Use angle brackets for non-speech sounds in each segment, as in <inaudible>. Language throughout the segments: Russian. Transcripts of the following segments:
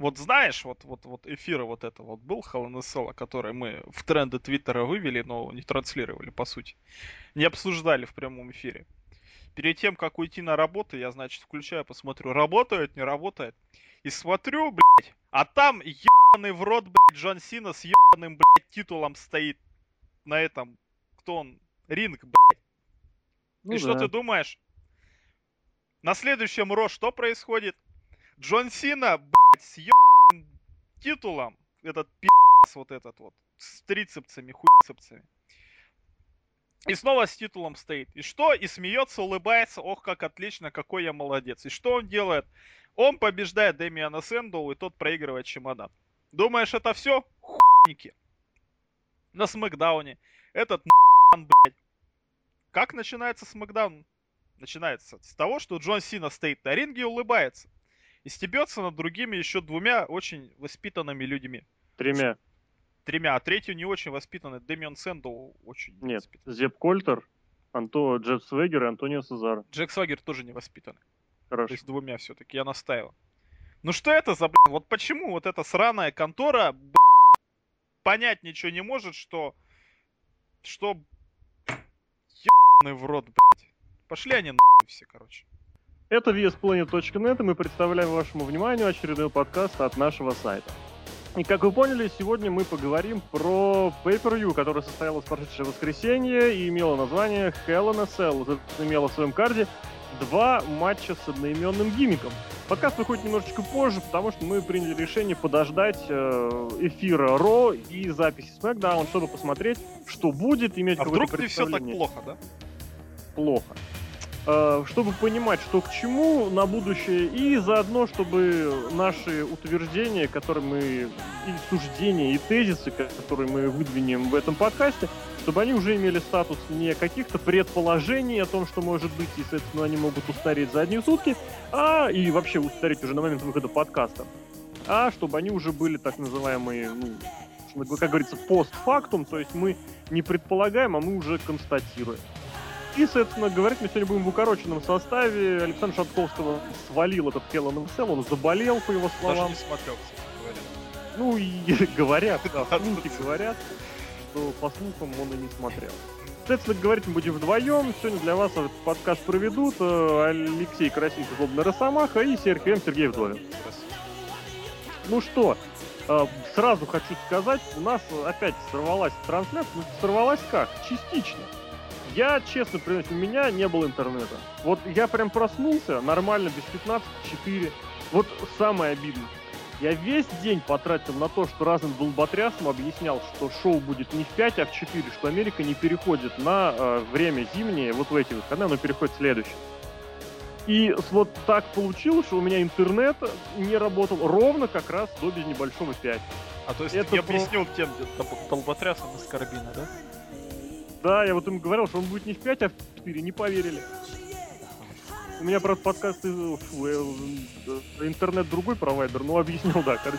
Вот знаешь, вот, вот, вот эфира вот это вот был Cell, который мы в тренды Твиттера вывели, но не транслировали, по сути. Не обсуждали в прямом эфире. Перед тем, как уйти на работу, я, значит, включаю, посмотрю, работает, не работает. И смотрю, блядь, а там ебаный в рот, блядь, Джон Сина с ебаным, блядь, титулом стоит на этом, кто он, ринг, блядь. Ну И что да. ты думаешь? На следующем Ро что происходит? Джон Сина, блядь, с ебаным титулом, этот пи***ц вот этот вот, с трицепсами, хуйцепсами. И снова с титулом стоит. И что? И смеется, улыбается. Ох, как отлично, какой я молодец. И что он делает? Он побеждает Дэмиана Сэндоу, и тот проигрывает чемодан. Думаешь, это все? Хуйники. На Смакдауне. Этот н***ан, блядь. Как начинается Смакдаун? Начинается с того, что Джон Сина стоит на ринге и улыбается. И стебется над другими еще двумя очень воспитанными людьми. Тремя. Тремя, а третью не очень воспитанный. Дэмиан Сэндоу очень Нет. воспитанный. Зеп Кольтер, Анто, Джефф Свегер и Антонио Сезар. Джек Свагер тоже не воспитанный. То Хорошо. есть двумя все-таки, я настаивал. Ну что это за, блин, вот почему вот эта сраная контора, блин, понять ничего не может, что, что, ебаный в рот, блядь. Пошли они нахуй все, короче. Это VSPlanet.net, и мы представляем вашему вниманию очередной подкаст от нашего сайта. И как вы поняли, сегодня мы поговорим про Pay-Per-View, которое состоялось в прошедшее воскресенье и имело название Hell in a Cell. Это имело в своем карде два матча с одноименным гиммиком. Подкаст выходит немножечко позже, потому что мы приняли решение подождать э, эфира Ро и записи SmackDown, чтобы посмотреть, что будет, иметь А какое-то вдруг не все так плохо, да? плохо. Э, Чтобы понимать, что к чему на будущее, и заодно, чтобы наши утверждения, которые мы, и суждения, и тезисы, которые мы выдвинем в этом подкасте, чтобы они уже имели статус не каких-то предположений о том, что может быть, и, соответственно, они могут устареть за одни сутки, а и вообще устареть уже на момент выхода подкаста, а чтобы они уже были так называемые, ну, как говорится, постфактум, то есть мы не предполагаем, а мы уже констатируем. И, соответственно, говорить мы сегодня будем в укороченном составе. Александр Шатковского свалил этот Hell in Cell, он заболел, по его Даже словам. не смотрел, кстати. Ну и <laughs> говорят, да, слухи говорят, что по слухам он и не смотрел. Соответственно, говорить мы будем вдвоем. Сегодня для вас этот подкаст проведут э, Алексей Красильников, Злобный Росомаха и Сергей М. Сергей Вдовин. Здравствуйте. Ну что, э, сразу хочу сказать, у нас опять сорвалась трансляция. Ну, сорвалась как? Частично. Я, честно признаюсь, у меня не было интернета. Вот я прям проснулся нормально, без 15-4. Вот самое обидное. Я весь день потратил на то, что разным долботрясам объяснял, что шоу будет не в 5, а в 4, что Америка не переходит на э, время зимнее, вот в эти выходные, оно переходит в следующее. И вот так получилось, что у меня интернет не работал ровно как раз до без небольшого 5. А то есть Это не про- объяснил тем дол- долботрясом из карабина, да? Да, я вот им говорил, что он будет не в 5, а в 4, не поверили. У меня, правда, подкаст, из- фу, э, э, интернет другой провайдер, но <laughs> объяснил, да, Карди.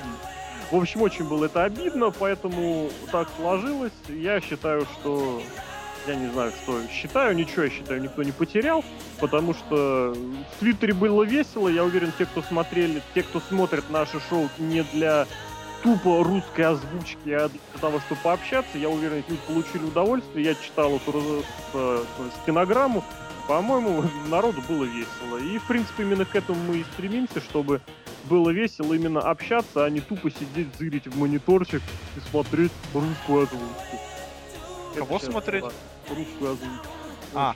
В общем, очень было это обидно, поэтому так сложилось. Я считаю, что... Я не знаю, что считаю, ничего, я считаю, никто не потерял, потому что в Твиттере было весело, я уверен, те, кто смотрели, те, кто смотрит наше шоу не для тупо русской озвучки, а для того, чтобы пообщаться, я уверен, эти люди получили удовольствие. Я читал эту раз- э, стенограмму. По-моему, народу было весело. И, в принципе, именно к этому мы и стремимся, чтобы было весело именно общаться, а не тупо сидеть, зырить в мониторчик и смотреть русскую озвучку. Это Кого сейчас смотреть? Русскую озвучку. А.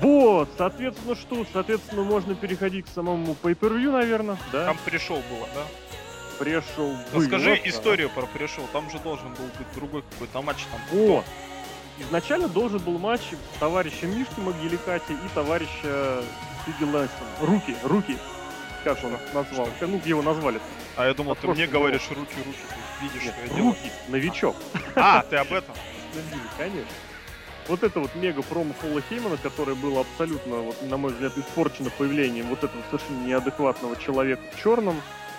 Вот, соответственно, что? Соответственно, можно переходить к самому pay-per-view, наверное, да? Там пришел было, да? Пришел. Расскажи историю про пришел. Там же должен был быть другой какой-то матч. Там Вот. Изначально должен был матч товарища Мишки Могиликати и товарища Стиги Лэнсона. Руки, руки. Как он назвал? Ну, его назвали. А я думал, Вот ты мне просто говоришь руки, руки. Ты видишь, Нет, что я делаю. руки, новичок. А, ты об этом? <laughs> Конечно. Вот это вот мега промо Пола Хеймана, которое было абсолютно, вот, на мой взгляд, испорчено появлением вот этого совершенно неадекватного человека в черном,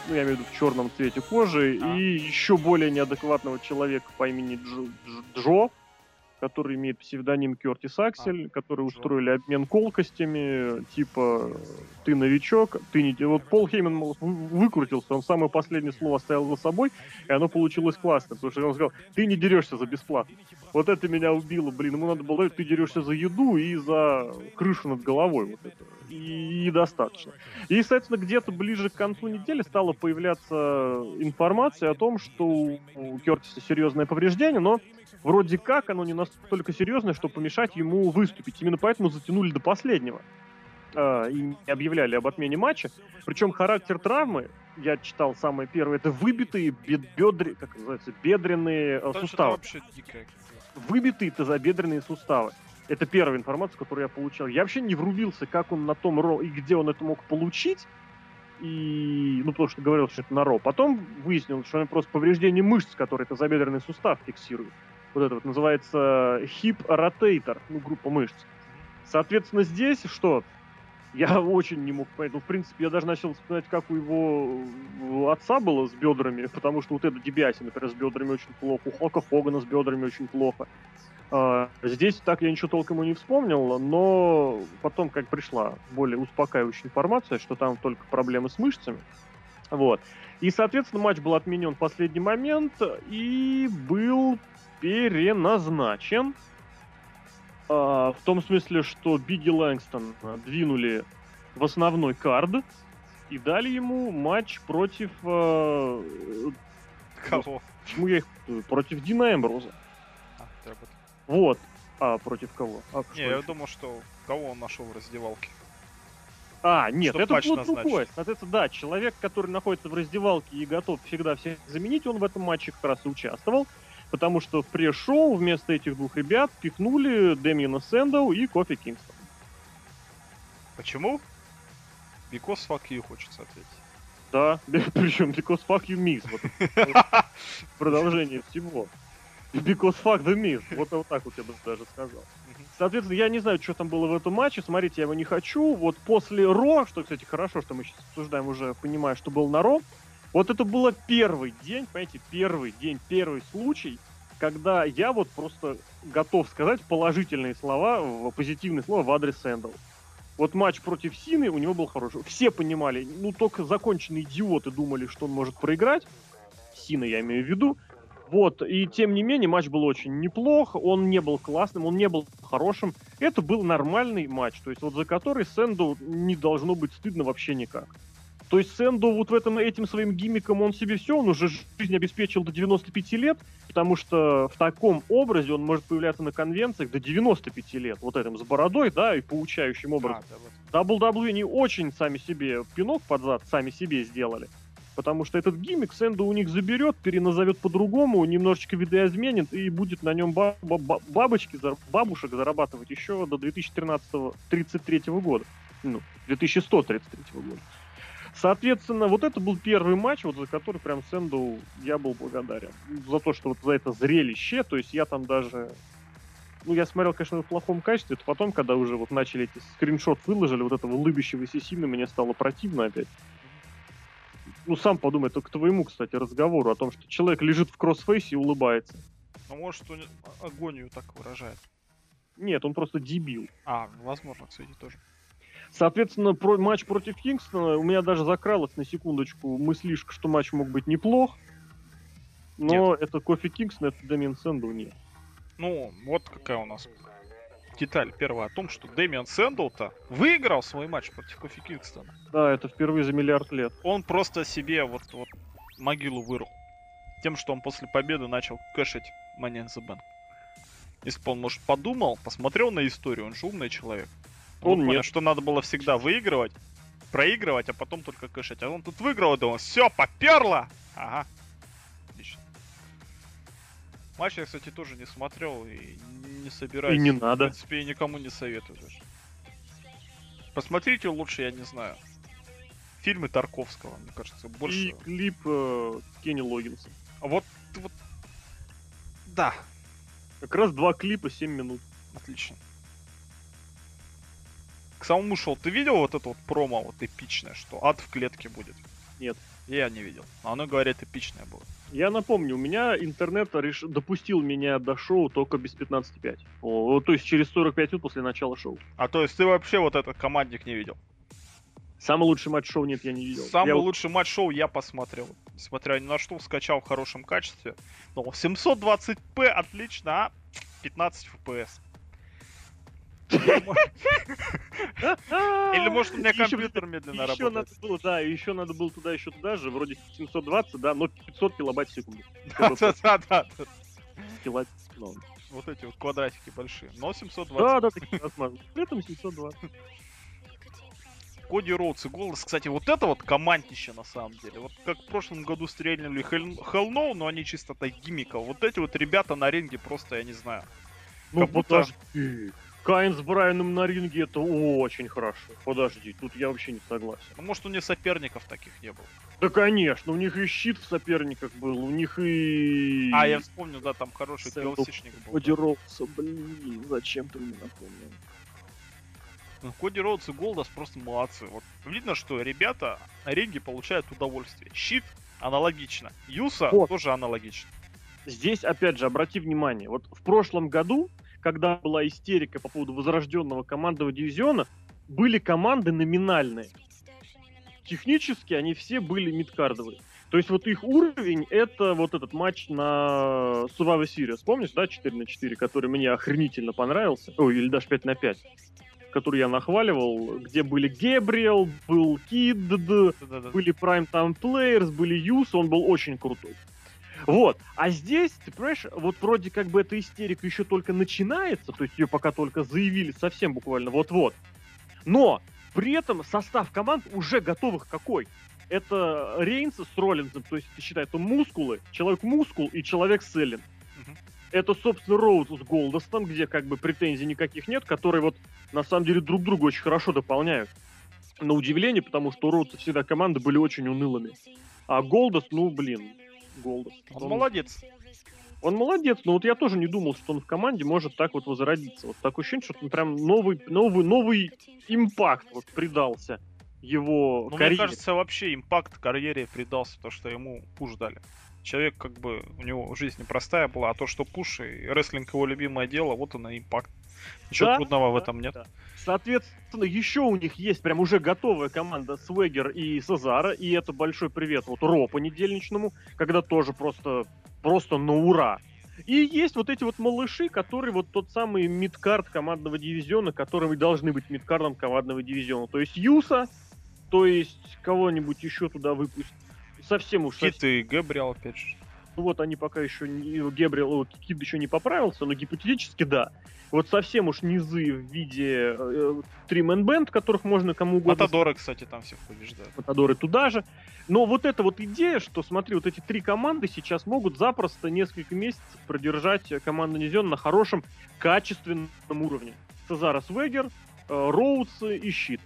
ну, я имею в виду в черном цвете кожи, А. и еще более неадекватного человека по имени Джо, Дж- Джо, который имеет псевдоним Кертис Аксель, а, которые устроили обмен колкостями, типа ты новичок, ты не... Вот Пол Хейман выкрутился, он самое последнее слово оставил за собой, и оно получилось классно, потому что он сказал, ты не дерешься за бесплатно. Вот это меня убило, блин, ему надо было говорить, ты дерешься за еду и за крышу над головой, вот это. И, и достаточно. И, соответственно, где-то ближе к концу недели стала появляться информация о том, что у Кертиса серьезное повреждение, но вроде как оно не настолько серьезное, что помешать ему выступить. Именно поэтому затянули до последнего э, и объявляли об отмене матча. Причем характер травмы, я читал самое первое, это выбитые бедре, как называется, бедренные э, суставы. Вообще дикая. Выбитые тазобедренные суставы. Это первая информация, которую я получил. Я вообще не врубился, как он на том ро и где он это мог получить. И, ну, потому что говорил, что это на ро. Потом выяснилось, что это просто повреждение мышц, которые тазобедренный сустав фиксирует вот это вот называется hip rotator, ну, группа мышц. Соответственно, здесь что? Я очень не мог понять. Ну, в принципе, я даже начал вспоминать, как у его отца было с бедрами, потому что вот это Дебиаси, например, с бедрами очень плохо, у Хока Хогана с бедрами очень плохо. А, здесь так я ничего толком и не вспомнил, но потом как пришла более успокаивающая информация, что там только проблемы с мышцами. Вот. И, соответственно, матч был отменен в последний момент и был переназначен. А, в том смысле, что Бигги Лэнгстон двинули в основной кард и дали ему матч против... Э, Кого? Почему я их... Против Дина Эмброза. А, вот. А, против кого? А, Не, я думал, что кого он нашел в раздевалке. А, нет, Чтоб это было другое. Соответственно, да, человек, который находится в раздевалке и готов всегда всех заменить, он в этом матче как раз и участвовал потому что в пресс-шоу вместо этих двух ребят пихнули Дэмиена Сэндоу и Кофи Кингстон. Почему? Because fuck you, хочется ответить. Да, <laughs> причем because fuck you miss. Вот, <laughs> продолжение всего. Because fuck the miss. Вот, вот так вот я бы даже сказал. Соответственно, я не знаю, что там было в этом матче. Смотрите, я его не хочу. Вот после Ро, что, кстати, хорошо, что мы сейчас обсуждаем уже, понимая, что был на Ро, вот это было первый день, понимаете, первый день, первый случай, когда я вот просто готов сказать положительные слова, позитивные слова в адрес Сэндл. Вот матч против Сины у него был хороший. Все понимали, ну только законченные идиоты думали, что он может проиграть. Сина я имею в виду. Вот, и тем не менее, матч был очень неплох, он не был классным, он не был хорошим. Это был нормальный матч, то есть вот за который Сэнду не должно быть стыдно вообще никак. То есть Сэндо вот в этом, этим своим гиммиком он себе все, он уже жизнь обеспечил до 95 лет, потому что в таком образе он может появляться на конвенциях до 95 лет, вот этим с бородой, да, и получающим образом. А, да, вот. WWE не очень сами себе пинок под зад сами себе сделали. Потому что этот гиммик Сэнду у них заберет, переназовет по-другому, немножечко видоизменит и будет на нем баб- баб- бабочки, бабушек зарабатывать еще до 2013-33 года. Ну, 2133 года. Соответственно, вот это был первый матч, вот за который прям Сэнду я был благодарен. За то, что вот за это зрелище, то есть я там даже... Ну, я смотрел, конечно, в плохом качестве, это потом, когда уже вот начали эти скриншот выложили, вот этого улыбящегося Сина, мне стало противно опять. Ну, сам подумай, только к твоему, кстати, разговору о том, что человек лежит в кроссфейсе и улыбается. Ну, может, он агонию так выражает. Нет, он просто дебил. А, возможно, кстати, тоже. Соответственно, про матч против Кингстона у меня даже закралась на секундочку мыслишка, что матч мог быть неплох. Но нет. это Кофи Кингстон, это Дэмиан Сэндоу, нет. Ну, вот какая у нас деталь первая о том, что Дэмиан Сэндоу-то выиграл свой матч против Кофи Кингстона. Да, это впервые за миллиард лет. Он просто себе вот, вот могилу вырыл. Тем, что он после победы начал кэшить Money in the Bank. Если бы он, может, подумал, посмотрел на историю, он же умный человек. Он нет. что надо было всегда выигрывать, проигрывать, а потом только кэшить. А он тут выиграл и думал, все, поперло! Ага. Отлично. Матч я, кстати, тоже не смотрел и не собираюсь. И не надо. В принципе, и никому не советую даже. Посмотрите лучше, я не знаю. Фильмы Тарковского, мне кажется, больше... И клип э, Кенни Логинса. А вот, вот... Да. Как раз два клипа, 7 минут. Отлично к самому шел. Ты видел вот это вот промо вот эпичное, что ад в клетке будет? Нет. Я не видел. А оно, говорит, эпичное было. Я напомню, у меня интернет реш... допустил меня до шоу только без 15.5. О, то есть через 45 минут после начала шоу. А то есть ты вообще вот этот командник не видел? Самый лучший матч шоу нет, я не видел. Самый я... лучший матч шоу я посмотрел. Несмотря ни на что, скачал в хорошем качестве. Ну, 720p отлично, а 15 FPS. Или может у меня компьютер медленно работает. да, еще надо было туда, еще туда же, вроде 720, да, но 500 килобайт в секунду. Да-да-да. Вот эти вот квадратики большие. Но 720. Да, да, такие. При этом 720. Коди Роудс и Голос, кстати, вот это вот командище на самом деле. Вот как в прошлом году стрельнули Hell No, но они чисто так гиммиков. Вот эти вот ребята на ринге просто, я не знаю. Ну, будто- подожди. Каин с Брайаном на ринге это очень хорошо. Подожди, тут я вообще не согласен. Ну, может, у них соперников таких не было. Да, конечно, у них и щит в соперниках был, у них и... А, я вспомнил, да, там хороший TLC-шник был. Коди Роудса, блин, зачем ты мне напомнил? Ну, Коди Роудс и Голдас просто молодцы. Вот видно, что ребята на ринге получают удовольствие. Щит аналогично. Юса Вот. тоже аналогично. Здесь, опять же, обрати внимание, вот в прошлом году, когда была истерика по поводу возрожденного командного дивизиона, были команды номинальные. Технически они все были мидкардовые. То есть вот их уровень это вот этот матч на Survivor Series, помнишь, да, 4 на 4, который мне охренительно понравился, ой, или даже 5 на 5, который я нахваливал, где были Гебриэл, был Кид, Да-да-да. были Prime Time Players, были Юс, он был очень крутой. Вот. А здесь, ты понимаешь, вот вроде как бы эта истерика еще только начинается, то есть ее пока только заявили совсем буквально вот-вот. Но при этом состав команд уже готовых какой? Это Рейнс с Роллинзом, то есть ты считай, это мускулы, человек-мускул и человек-селлин. Это, собственно, Роуз с Голдостом, где как бы претензий никаких нет, которые вот на самом деле друг друга очень хорошо дополняют. На удивление, потому что у Роудса всегда команды были очень унылыми. А Голдос, ну, блин, Голдос. Он молодец. Он молодец, но вот я тоже не думал, что он в команде может так вот возродиться. Вот такое ощущение, что он прям новый, новый, новый импакт вот придался его Ну, мне карьере. кажется, вообще импакт карьере придался, то, что ему пуш дали. Человек, как бы, у него жизнь непростая была, а то, что пуш и рестлинг его любимое дело, вот он и импакт. Ничего Да, трудного в да, этом нет. да. Соответственно, еще у них есть прям уже готовая команда Свегер и Сазара, и это большой привет вот Ро понедельничному, когда тоже просто, просто на ура. И есть вот эти вот малыши, которые вот тот самый мидкард командного дивизиона, которые должны быть мидкардом командного дивизиона. То есть Юса, то есть кого-нибудь еще туда выпустить. Совсем уж Кит и Гэбриэл, опять же. Ну вот они пока еще не... Гебриэл, Кид еще не поправился, но гипотетически да. Вот совсем уж низы в виде э, Тримен Бенд, которых можно кому угодно... Матадоры, кстати, там всех побеждают. Матадоры туда же. Но вот эта вот идея, что, смотри, вот эти три команды сейчас могут запросто несколько месяцев продержать команду Низион на хорошем, качественном уровне. Цезара Свегер, э, Роудс и Щит.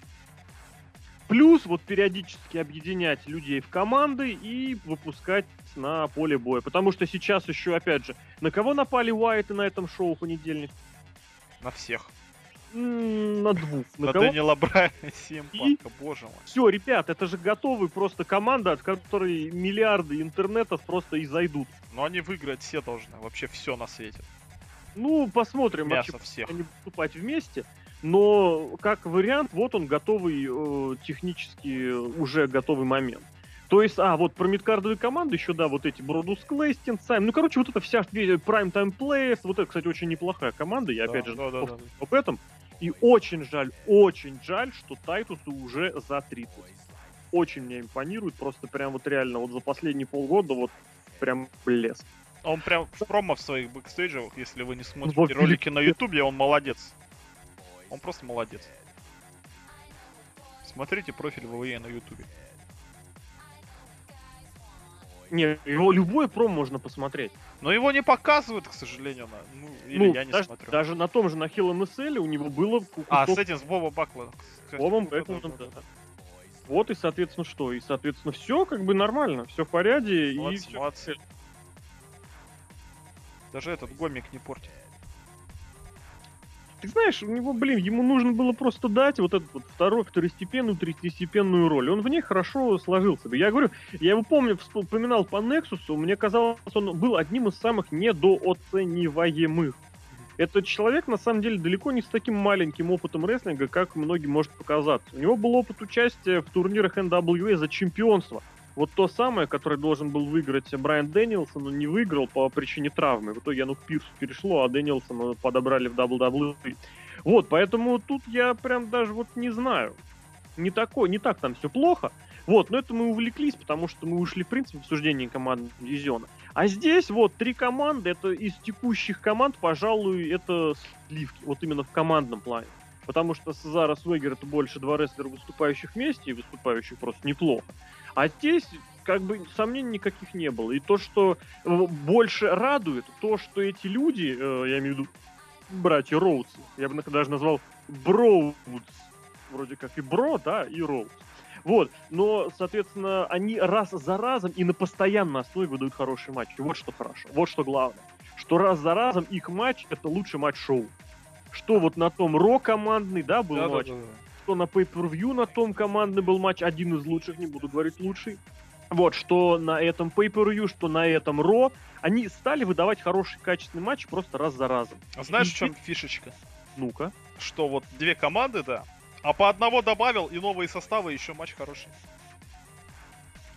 Плюс вот периодически объединять людей в команды и выпускать на поле боя. Потому что сейчас еще, опять же, на кого напали Уайты на этом шоу в понедельник? На всех. На двух. На На? Дэниела Брайана <laughs> и Сим И? Панка, боже мой. Все, ребят, это же готовый просто команда, от которой миллиарды интернетов просто и зайдут. Но они выиграть все должны, вообще все на свете. Ну, посмотрим, Мясо вообще, всех. они выступать вместе. Но как вариант, вот он готовый, э, технически уже готовый момент. То есть, а, вот про мидкардовые команды еще, да, вот эти Бродус Клейстин, Сайм. Ну, короче, вот это вся Prime Time Players, вот это, кстати, очень неплохая команда, я опять же да, да, да, об этом. И очень жаль, очень жаль, что Тайтусу уже за 30. Очень мне импонирует, просто прям вот реально вот за последние полгода вот прям блеск. Он прям в промо в своих бэкстейджах, если вы не смотрите Вот ролики на ютубе, он молодец. Он просто молодец. Смотрите профиль ВВЕ на ютубе. Не, его любое промо можно посмотреть. Но его не показывают, к сожалению, на... ну, или ну, я не даже, смотрю. даже на том же, на a Cell у него было ку- А, с кусок этим, с Боба Бакла. кстати. Бобом Ну, да, да. Вот и, соответственно, что? И, соответственно, все как бы нормально, все в порядке. Молодцы, и молодцы. Даже этот гомик не портит. Ты знаешь, у него, блин, ему нужно было просто дать вот эту вот вторую, второстепенную, третьестепенную роль. Он в ней хорошо сложился. Я говорю, я его помню, вспоминал по Нексусу, мне казалось, он был одним из самых недооцениваемых. Этот человек, на самом деле, далеко не с таким маленьким опытом рестлинга, как многим может показаться. У него был опыт участия в турнирах NWA за чемпионство. Вот то самое, которое должен был выиграть Брайан Дэнилсон, но не выиграл по причине травмы. В итоге оно к Пирсу перешло, а Дэнилсона подобрали в WWE. Вот, поэтому тут я прям даже вот не знаю. Не такой, не так там все плохо. Вот, но это мы увлеклись, потому что мы ушли, в принципе, в обсуждение командного дивизиона. А здесь вот три команды, это из текущих команд, пожалуй, это сливки, вот именно в командном плане. Потому что Сезара Свегер это больше два рестлера, выступающих вместе, и выступающих просто неплохо. А здесь как бы сомнений никаких не было. И то, что э, больше радует, то, что эти люди, э, я имею в виду братья Роудс, я бы даже назвал Броудс, вроде как и Бро, да, и Роудс. Вот, но, соответственно, они раз за разом и на постоянной основе выдают хорошие матчи. Вот что хорошо, вот что главное. Что раз за разом их матч это лучший матч шоу. Что вот на том Ро командный, да, был да, матч. Да, да, да. Что на Pay-Per-View на том командный был матч, один из лучших, не буду говорить лучший. Вот, что на этом Pay-Per-View, что на этом Ро, они стали выдавать хороший качественный матч просто раз за разом. А знаешь, и... в чем фишечка? Ну-ка. Что вот две команды, да, а по одного добавил, и новые составы, еще матч хороший.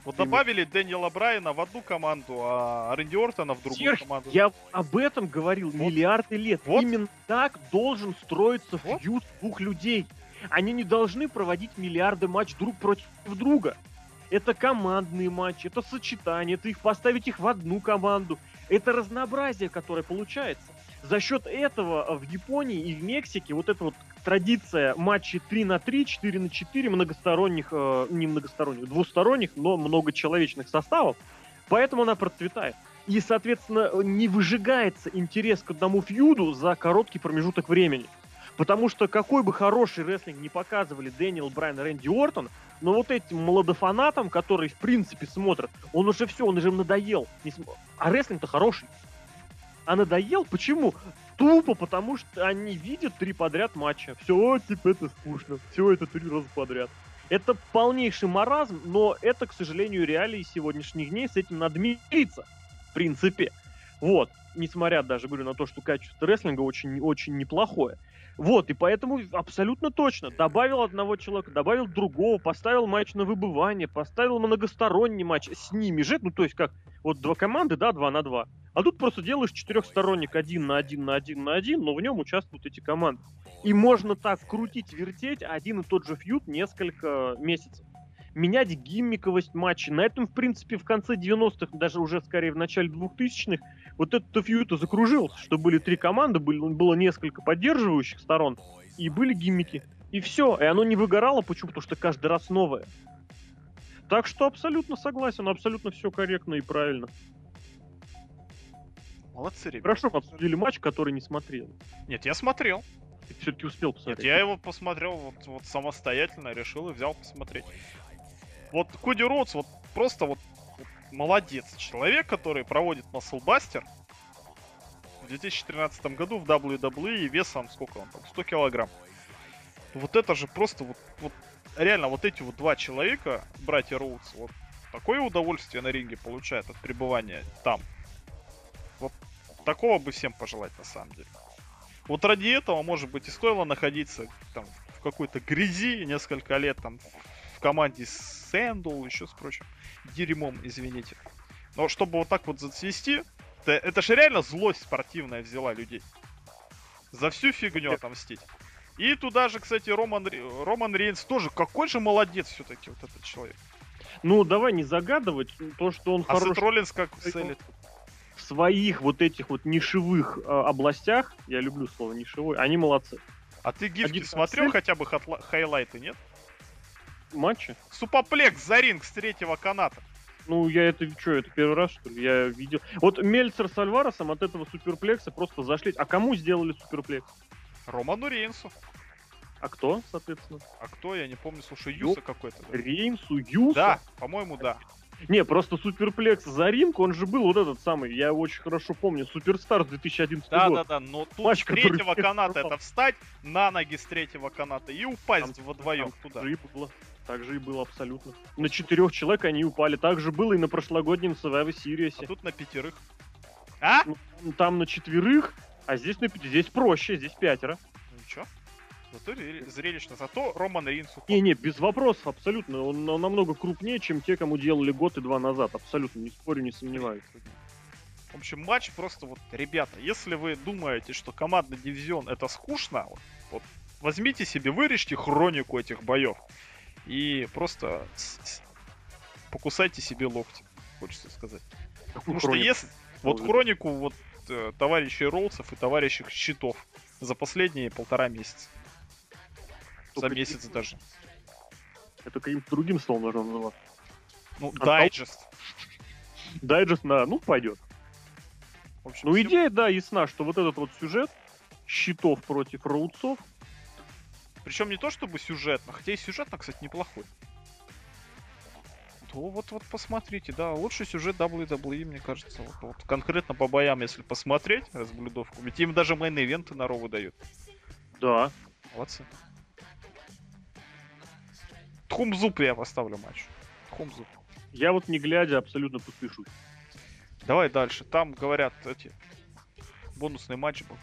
Вот добавили Дэниела Брайана в одну команду, а Рэнди Ортона в другую Серж, команду. Я об этом говорил вот. миллиарды лет. Вот. Именно так должен строиться вот. фьюз двух людей. Они не должны проводить миллиарды матч друг против друга. Это командные матчи, это сочетание, это их поставить их в одну команду. Это разнообразие, которое получается за счет этого в Японии и в Мексике вот эта вот традиция матчей 3 на 3, 4 на 4, многосторонних, э, не многосторонних, двусторонних, но многочеловечных составов, поэтому она процветает. И, соответственно, не выжигается интерес к одному фьюду за короткий промежуток времени. Потому что какой бы хороший рестлинг не показывали Дэниел Брайан Рэнди Уортон, но вот этим молодофанатам, которые в принципе смотрят, он уже все, он уже надоел. А рестлинг-то хороший. А надоел? Почему? Тупо потому, что они видят три подряд матча. Все, типа, это скучно. Все это три раза подряд. Это полнейший маразм, но это, к сожалению, реалии сегодняшних дней. С этим надо мириться, в принципе. Вот. Несмотря даже, говорю, на то, что качество рестлинга очень-очень неплохое. Вот, и поэтому абсолютно точно. Добавил одного человека, добавил другого, поставил матч на выбывание, поставил многосторонний матч с ними же. Ну, то есть как, вот два команды, да, два на два. А тут просто делаешь четырехсторонник один на один на один на один, но в нем участвуют эти команды. И можно так крутить, вертеть один и тот же фьют несколько месяцев. Менять гиммиковость матча. На этом, в принципе, в конце 90-х, даже уже скорее в начале 2000-х, вот этот фьют закружился, что были три команды, были, было несколько поддерживающих сторон, и были гиммики. И все. И оно не выгорало. Почему? Потому что каждый раз новое. Так что абсолютно согласен, абсолютно все корректно и правильно. Молодцы, ребята. Хорошо, мы обсудили матч, который не смотрел. Нет, я смотрел. Ты все-таки успел посмотреть? Нет, я его посмотрел вот, вот самостоятельно, решил и взял посмотреть. Вот Коди Роудс, вот просто вот, вот молодец. Человек, который проводит Musclebuster в 2013 году в WWE весом, сколько он там, 100 килограмм. Вот это же просто вот, вот реально вот эти вот два человека, братья Роудс, вот такое удовольствие на ринге получают от пребывания там. Вот такого бы всем пожелать на самом деле. Вот ради этого, может быть, и стоило находиться там в какой-то грязи несколько лет там команде с Сэндл, еще с прочим дерьмом, извините. Но чтобы вот так вот зацвести, это, это же реально злость спортивная взяла людей. За всю фигню отомстить. И туда же, кстати, Роман, Роман Рейнс тоже. Какой же молодец все-таки вот этот человек. Ну, давай не загадывать то, что он а хороший. А Сет Роллинс как целит? своих вот этих вот нишевых э, областях, я люблю слово нишевой, они молодцы. А ты гифки Один смотрел хотя бы хатла- хайлайты, нет? Матчи? Супоплекс за ринг с третьего каната. Ну, я это что, это первый раз, что ли? Я видел. Вот Мельцер с Альваресом от этого суперплекса просто зашли. А кому сделали суперплекс? Роману Рейнсу. А кто, соответственно? А кто, я не помню, слушай, Юса какой-то. Да? Рейнсу, Юса? Да, по-моему, да. Не, просто суперплекс за ринг, он же был вот этот самый, я очень хорошо помню, Суперстар 2011 Да, год. да, да, но тут Матч, с третьего каната это встать на ноги с третьего каната и упасть Там- вдвоем Там туда. Было. Так же и было абсолютно. На четырех человек они упали. Так же было и на прошлогоднем Survivor Series. А тут на пятерых. А? Ну, Там на четверых, а здесь на пяти. Здесь проще, здесь пятеро. Ну ничего. Зато ре- зрелищно. Зато Роман Рейнс. Не-не, без вопросов, абсолютно. Он на- намного крупнее, чем те, кому делали год и два назад. Абсолютно, не спорю, не сомневаюсь. В общем, матч просто вот, ребята, если вы думаете, что командный дивизион это скучно, вот, вот возьмите себе, вырежьте хронику этих боев и просто покусайте себе локти, хочется сказать. Потому что если вот хронику вот э, товарищей Роллсов и товарищей Щитов за последние полтора месяца. За месяц даже. Это каким-то другим словом нужно называть. Ну, А дайджест. Дайджест на, ну, пойдет. В общем, Ну, идея, да, ясна, что вот этот вот сюжет щитов против Роудсов, Причем не то чтобы сюжетно, хотя и сюжетно, кстати, неплохой. То вот, вот посмотрите, да, лучший сюжет WWE, мне кажется, вот, вот конкретно по боям, если посмотреть разблюдовку, ведь им даже main event ы на Raw выдают. да, Молодцы. Thumbs up я поставлю матч. Thumbs up. я вот не глядя абсолютно подпишусь. Давай дальше. Там говорят эти бонусный матч был.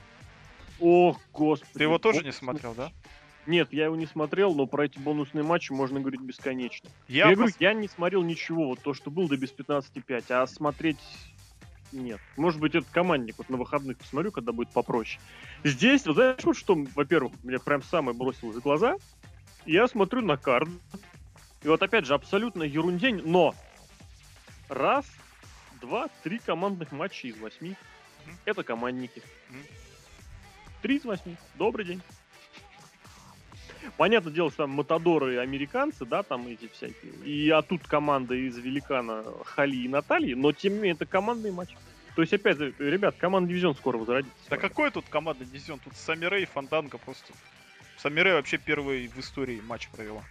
Ох, господи. Ты его тоже не смотрел, да? Нет, я его не смотрел, но про эти бонусные матчи можно говорить бесконечно. Я, Я, говорю, пос- я не смотрел ничего, вот то, что был до без 15.5, а смотреть нет. Может быть, этот командник вот на выходных посмотрю, когда будет попроще. Здесь, вот знаешь, вот что, во-первых, мне прям самое бросилось в глаза. Я смотрю на карт. И вот опять же, абсолютно ерундень, но раз, два, три командных матча из восьми. Мгм. Это командники. Мгм. Три из восьми. Добрый день. Понятное дело, что там Матадоры и американцы, да, там эти всякие. И а тут команда из Великана Хали и Натальи, но тем не менее это командный матч. То есть, опять, ребят, командный дивизион скоро возродится. Да какой тут командный дивизион? Тут Самирей и Фанданга просто. Самирей вообще первый в истории матч провела.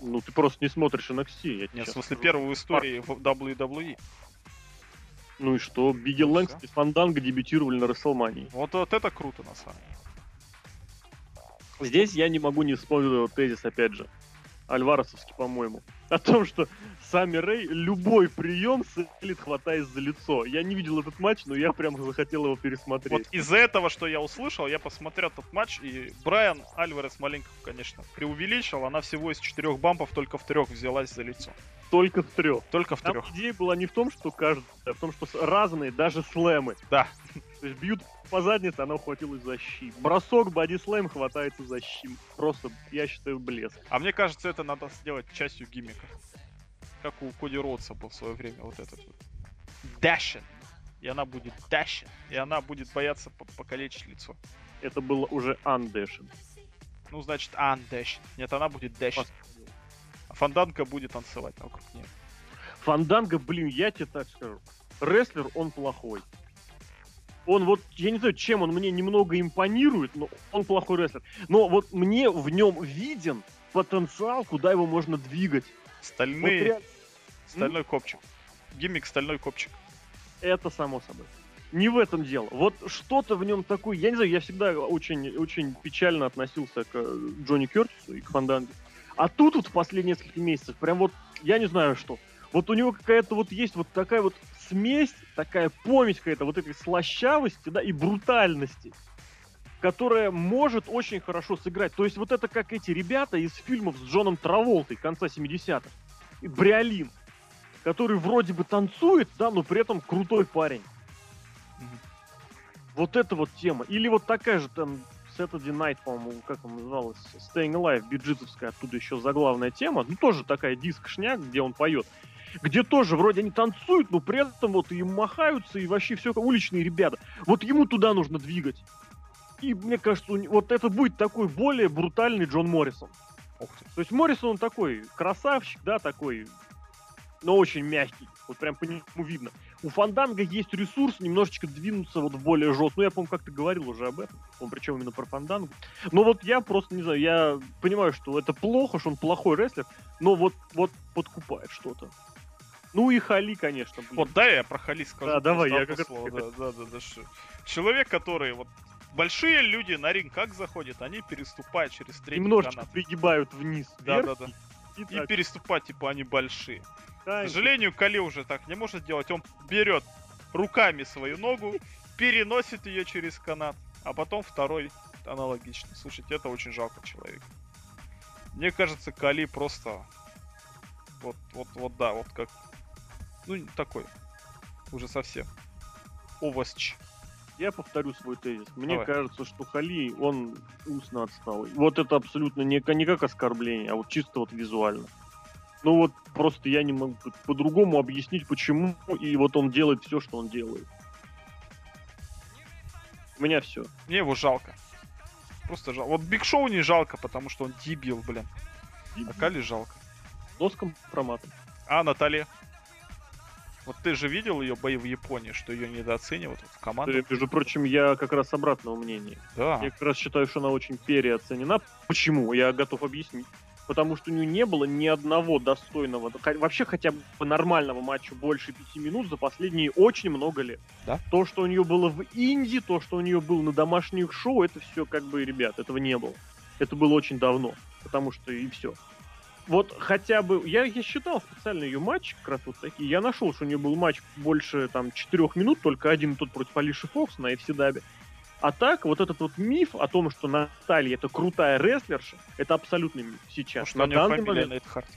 Ну, ты просто не смотришь NXT, я Нет, в смысле, скажу. первый в истории в WWE. Ну и что, Бигги Ну, Лэнгс всё. и Фанданга дебютировали на Расселмании. Вот, вот это круто, на самом деле. Здесь я не могу не вспомнить вот тезис, опять же, Альваресовский, по-моему, о том, что Сами Рэй любой прием селит, хватаясь за лицо. Я не видел этот матч, но я прям захотел его пересмотреть. Вот из-за этого, что я услышал, я посмотрел этот матч, и Брайан Альварес маленько, конечно, преувеличил. Она всего из четырех бампов только в трех взялась за лицо. Только в трех. Только в Там трех. идея была не в том, что каждый, а в том, что разные, даже слэмы. Да. То есть бьют по заднице, она ухватилась за щи. Бросок, бодислэм хватается за щи. Просто, я считаю, блеск. А мне кажется, это надо сделать частью гиммика. Как у Коди Роудса был в свое время вот этот вот. Дашин. И она будет дашин. И она будет бояться по- покалечить лицо. Это было уже андешин. Ну, значит, Ан Дэшин. Нет, она будет Дэшин. Фанданка будет танцевать вокруг нее. Фанданга, блин, я тебе так скажу. Рестлер, он плохой. Он вот, я не знаю, чем он мне немного импонирует, но он плохой рестлер. Но вот мне в нем виден потенциал, куда его можно двигать. Вот Стальные... реально, Стальной копчик. Гиммик стальной копчик. это само собой. Не в этом дело. Вот что-то в нем такое, я не знаю, я всегда очень, очень печально относился к э, Джонни Кертису и к Фанданге. А тут вот в последние несколько месяцев, прям вот, я не знаю что. Вот у него какая-то вот есть вот такая вот смесь, такая помесь какая-то вот этой слащавости, да, и брутальности, которая может очень хорошо сыграть. То есть вот это как эти ребята из фильмов с Джоном Траволтой конца 70-х. И Бриолин, который вроде бы танцует, да, но при этом крутой парень. Вот эта вот тема. Или вот такая же там Saturday Night, по-моему, как он называлась, Staying Alive, биджитовская, оттуда еще заглавная тема. Ну, тоже такая диск-шняк, где он поет. Где тоже вроде они танцуют, но при этом вот и махаются, и вообще все уличные ребята. Вот ему туда нужно двигать. И мне кажется, вот это будет такой более брутальный Джон Моррисон. То есть Моррисон, он такой красавчик, да, такой, но очень мягкий. Вот прям по нему видно. У Фанданга есть ресурс немножечко двинуться вот в более жестко. Ну, я, помню, как ты говорил уже об этом. Он причем именно про Фандангу. Но вот я просто, не знаю, я понимаю, что это плохо, что он плохой рестлер, но вот, вот подкупает что-то. Ну и Хали, конечно. Будет. Вот да, я про Хали скажу. Да, давай, я как слово. Да, да, да, да. Человек, который вот большие люди на ринг как заходят, они переступают через третий Немножечко канат. пригибают вниз. Да, вверх, да, да. И, и переступать, типа, они большие. К сожалению, Кали уже так не может делать. Он берет руками свою ногу, переносит ее через канат, а потом второй аналогично. Слушайте, это очень жалко человека. Мне кажется, Кали просто вот, вот, вот, да, вот как ну, такой. Уже совсем. Овощ. Я повторю свой тезис. Мне Давай. кажется, что Хали, он устно отсталый. Вот это абсолютно не, не как оскорбление, а вот чисто вот визуально. Ну вот просто я не могу по-другому объяснить, почему, и вот он делает все, что он делает. У меня все. Мне его жалко. Просто жалко. Вот Биг Шоу не жалко, потому что он дебил, блин. Дебил. А Кали жалко. Доском проматом. А Наталья? Вот ты же видел ее бои в Японии, что ее недооценивают в команде. Между прочим, я как раз обратного мнения. Да. Я как раз считаю, что она очень переоценена. Почему? Я готов объяснить. Потому что у нее не было ни одного достойного, вообще хотя бы нормального матча больше пяти минут за последние очень много лет. Да? То, что у нее было в Инди, то, что у нее было на домашних шоу, это все как бы, ребят, этого не было. Это было очень давно. Потому что и все вот хотя бы, я, я считал специально ее матч, как раз вот такие, я нашел, что у нее был матч больше там четырех минут, только один тот против Алиши Фокс на FCW. А так, вот этот вот миф о том, что Наталья это крутая рестлерша, это абсолютный миф сейчас. Потому что на данный момент... Нейт Харт.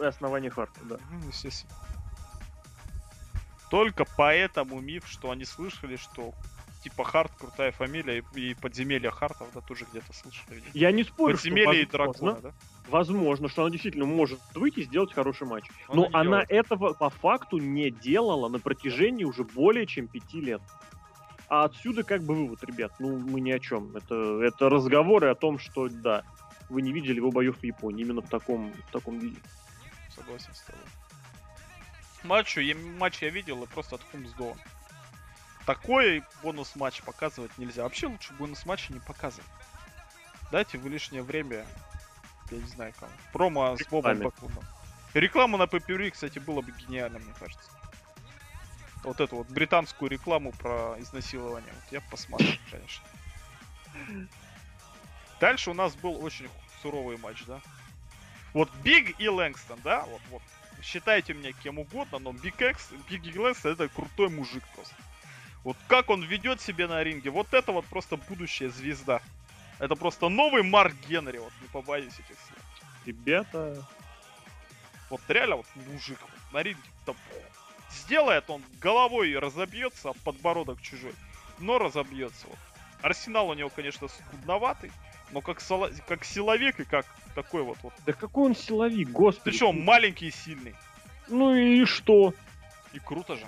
Основание Харта, да. Ну, естественно. Только поэтому миф, что они слышали, что типа Харт крутая фамилия и, и подземелье Хартов, да, тоже где-то слышали. Я не спорю, Подземелье что, и дракона, да? Возможно, что она действительно может выйти и сделать хороший матч. Но, Но она делает. этого по факту не делала на протяжении уже более чем пяти лет. А отсюда как бы вывод, ребят, ну мы ни о чем. Это, это разговоры о том, что да, вы не видели его боев в Японии именно в таком, в таком виде. Согласен с тобой. Матчу, я, матч я видел и просто от сдох такой бонус матч показывать нельзя. Вообще лучше бонус матча не показывать. Дайте вы лишнее время, я не знаю кому. Промо с Бобом Баклуном. Реклама на PPV, кстати, было бы гениально, мне кажется. Вот эту вот британскую рекламу про изнасилование. Вот я посмотрел, конечно. Дальше у нас был очень суровый матч, да? Вот Биг И Лэнгстон, да? Вот, вот. Считайте меня кем угодно, но Биг Экс, Биг И Лэнгстон это крутой мужик просто. Вот как он ведет себя на ринге, вот это вот просто будущая звезда. Это просто новый Марк Генри, вот не побоюсь этих слов. Ребята... Вот реально вот мужик вот, на ринге там, сделает, он головой разобьется, подбородок чужой, но разобьется. Вот. Арсенал у него, конечно, скудноватый, но как, соло... как силовик и как такой вот, вот. Да какой он силовик, господи. Ты что, маленький и сильный. Ну и что? И круто же.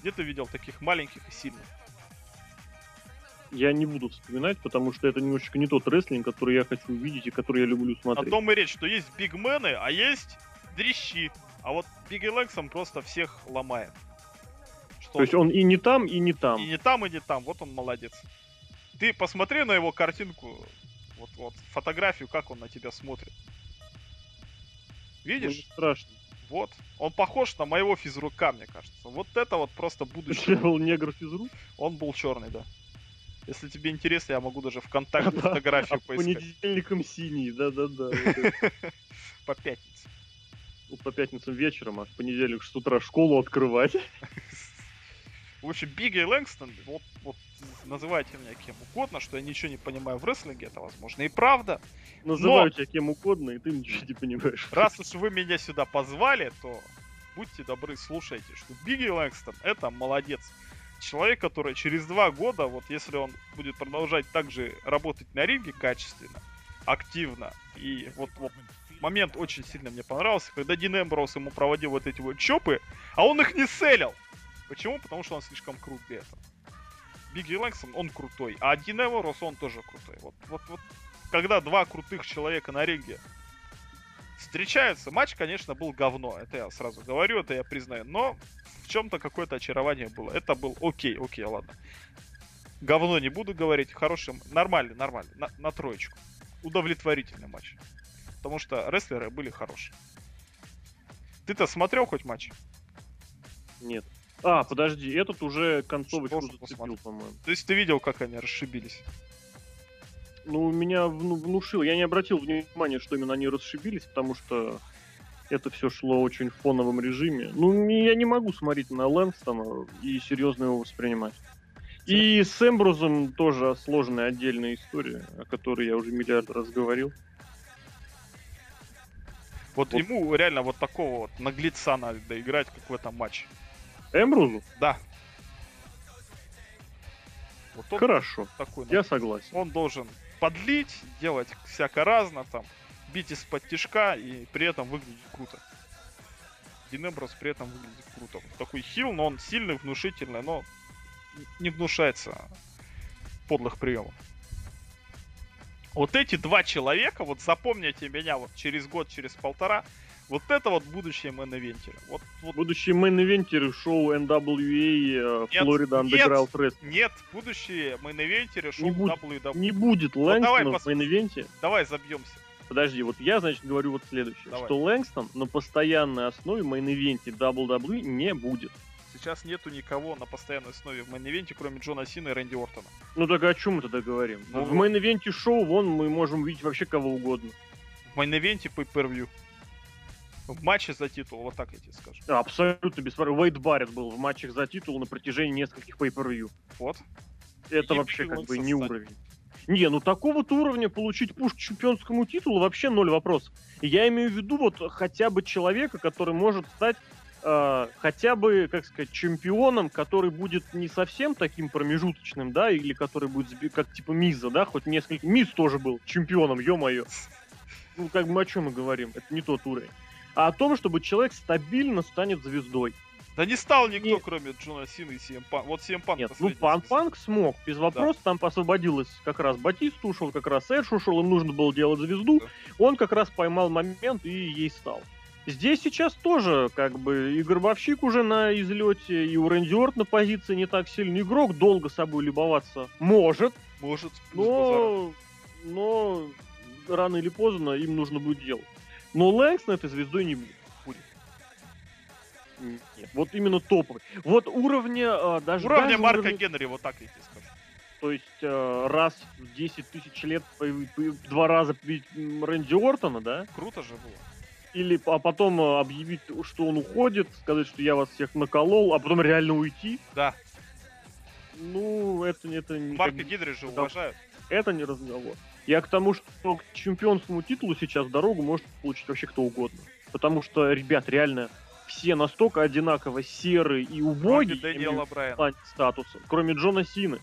Где ты видел таких маленьких и сильных? Я не буду вспоминать, потому что это немножечко не тот рестлинг, который я хочу увидеть и который я люблю смотреть. О том и речь, что есть бигмены, а есть дрищи. А вот Биг Лексом просто всех ломает. Что То есть он и не там, и не там. И не там, и не там. Вот он молодец. Ты посмотри на его картинку, вот, вот фотографию, как он на тебя смотрит. Видишь? Ну, страшно. Вот. Он похож на моего физрука, мне кажется. Вот это вот просто будущее. был негр физрук? Он был черный, да. Если тебе интересно, я могу даже ВКонтакте фотографию а поискать. понедельником синий, да-да-да. <laughs> По пятнице. Ну, по пятницам вечером, а в понедельник с утра школу открывать. В общем, Бигги Лэнгстон, вот, вот называйте меня кем угодно, что я ничего не понимаю в рестлинге, это возможно и правда. Называю но... тебя кем угодно, и ты ничего не понимаешь. Раз уж вы меня сюда позвали, то будьте добры, слушайте, что Бигги Лэнгстон это молодец. Человек, который через два года, вот если он будет продолжать также работать на ринге качественно, активно, и вот, вот момент очень сильно мне понравился, когда Дин Эмброуз ему проводил вот эти вот чопы, а он их не селил. Почему? Потому что он слишком крут для этого. Бигги Лэнгсон, он крутой, а Дин Эворос, он тоже крутой. Вот, вот, вот, когда два крутых человека на ринге Встречаются. Матч, конечно, был говно. Это я сразу говорю, это я признаю. Но в чем-то какое-то очарование было. Это был окей, окей, ладно. Говно не буду говорить. Хороший, нормальный, нормальный. На, на троечку. Удовлетворительный матч. Потому что рестлеры были хорошие. Ты-то смотрел хоть матч? Нет. А, подожди, этот уже концовочку зацепил, посмотрел? по-моему. То есть ты видел, как они расшибились? Ну, меня вну- внушил. Я не обратил внимания, что именно они расшибились, потому что это все шло очень в фоновом режиме. Ну, я не могу смотреть на Лэнстона и серьезно его воспринимать. И с Эмбрузом тоже сложная отдельная история, о которой я уже миллиард раз говорил. Вот, Вот. ему реально вот такого вот наглеца надо играть, как в этом матче. Эмбрузу? Да. Вот он Хорошо, такой. я согласен. Он должен подлить, делать всяко разно, там, бить из-под тишка и при этом выглядеть круто. Дин Эмброс при этом выглядит круто. Вот такой хил, но он сильный, внушительный, но не гнушается подлых приемов. Вот эти два человека, вот запомните меня вот через год, через полтора, вот это вот будущее main eventer ы. Вот, вот Будущий main eventer ы шоу NWA Нет, Флорида нет. Underground Wrestling. нет, будущее main eventer ы шоу Не будет. WWE. Не будет Лэнгстона в посмотрим. main event е. Давай забьемся. Подожди, вот я, значит, говорю вот следующее. Давай. Что Лэнгстон на постоянной основе main event е WWE не будет. Сейчас нету никого на постоянной основе в main event е, кроме Джона Сина и Рэнди Ортона. Ну так о чем мы тогда говорим? Ну, в main event е шоу вон мы можем видеть вообще кого угодно. В main event е pay-per-view. В матче за титул, вот так я тебе скажу. Абсолютно бесспорно. Уэйд Барретт был в матчах за титул на протяжении нескольких pay-per-view. Вот. Это И вообще как бы не уровень. Не, ну такого-то уровня получить push к чемпионскому титулу вообще ноль вопросов. Я имею в виду вот хотя бы человека, который может стать э, хотя бы, как сказать, чемпионом, который будет не совсем таким промежуточным, да, или который будет как типа Миза, да, хоть несколько... Миз тоже был чемпионом, ё-моё. Ну, как бы о чем мы говорим? Это не тот уровень. А о том, чтобы человек стабильно станет звездой. Да не стал никто, Не- кроме Джона Сина и CM Punk. Вот CM Punk Нет, ну Пан. Панк смог, без вопросов, там освободилось как раз Батист ушел, как раз Эдж ушел, им нужно было делать звезду, Да. он как раз поймал момент и ей стал. Здесь сейчас тоже, как бы, и Горбовщик уже на излете, и у Рэнди на позиции не так сильный игрок, долго собой любоваться может, Может, но, но рано или поздно им нужно будет делать. Но Лэнгстон этой звездой не будет. Нет, вот именно топовый. Вот уровня а, даже... Уровня даже Марка уровня- Генри, вот так я тебе скажу. то есть э, раз в 10 тысяч лет два раза Рэнди Ортона, да? Круто же было. Или а потом э, объявить, что он уходит, сказать, что я вас всех наколол, а потом реально уйти. Да. Ну, это, это, не, Марка Генри же уважают. это не разговор. Я к тому, что к чемпионскому титулу сейчас дорогу может получить вообще кто угодно. Потому что, ребят, реально все настолько одинаково серые и Кроме убогие, в Дэниела Брайана. статуса, кроме Джона Сины.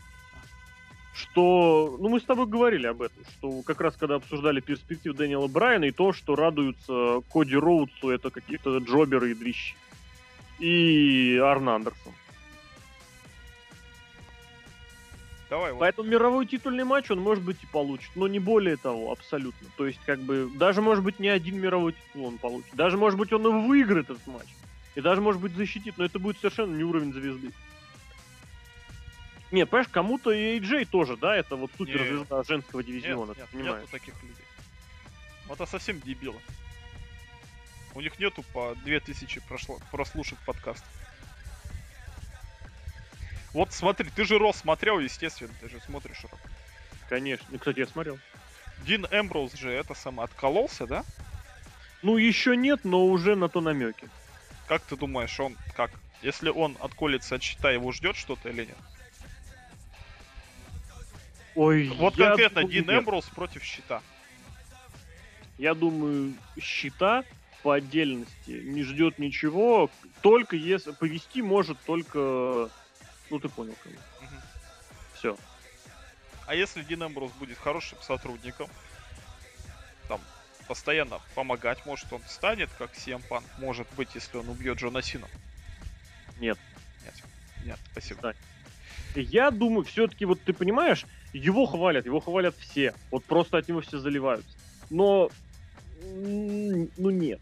Что, ну мы с тобой говорили об этом, что как раз когда обсуждали перспектив Дэниела Брайана и то, что радуются Коди Роудсу, это какие-то джоберы и дрищи. И Арн Андерсон. Давай, вот. Поэтому мировой титульный матч он, может быть, и получит, но не более того, абсолютно. То есть, как бы, даже, может быть, не один мировой титул он получит. Даже, может быть, он и выиграет этот матч. И даже, может быть, защитит, но это будет совершенно не уровень звезды. Не, понимаешь, кому-то и AJ тоже, да, это вот суперзвезда женского Нет, дивизиона, нет, ты понимаешь? нету таких людей. Это совсем дебилы. У них нету по 2000 прошло, прослушать подкаст. Вот смотри, ты же Рос смотрел, естественно, ты же смотришь Ро. Конечно. Ну, кстати, я смотрел. Дин Эмброуз же это самое откололся, да? Ну, еще нет, но уже на то намеки. Как ты думаешь, он как? Если он отколется от щита, его ждет что-то или нет? Ой, Вот конкретно думаю, Дин нет. Эмброуз против щита. Я думаю, щита по отдельности не ждет ничего, только если повести может только, ну ты понял, кого. Мгм. Все. А если Дин Эмброуз будет хорошим сотрудником, там, постоянно помогать, может он станет, как CM Punk, может быть, если он убьет Джона Сина? Нет. Нет. Нет, спасибо. Станет. Я думаю, все-таки вот ты понимаешь, его хвалят, его хвалят все, вот просто от него все заливаются. Но ну нет.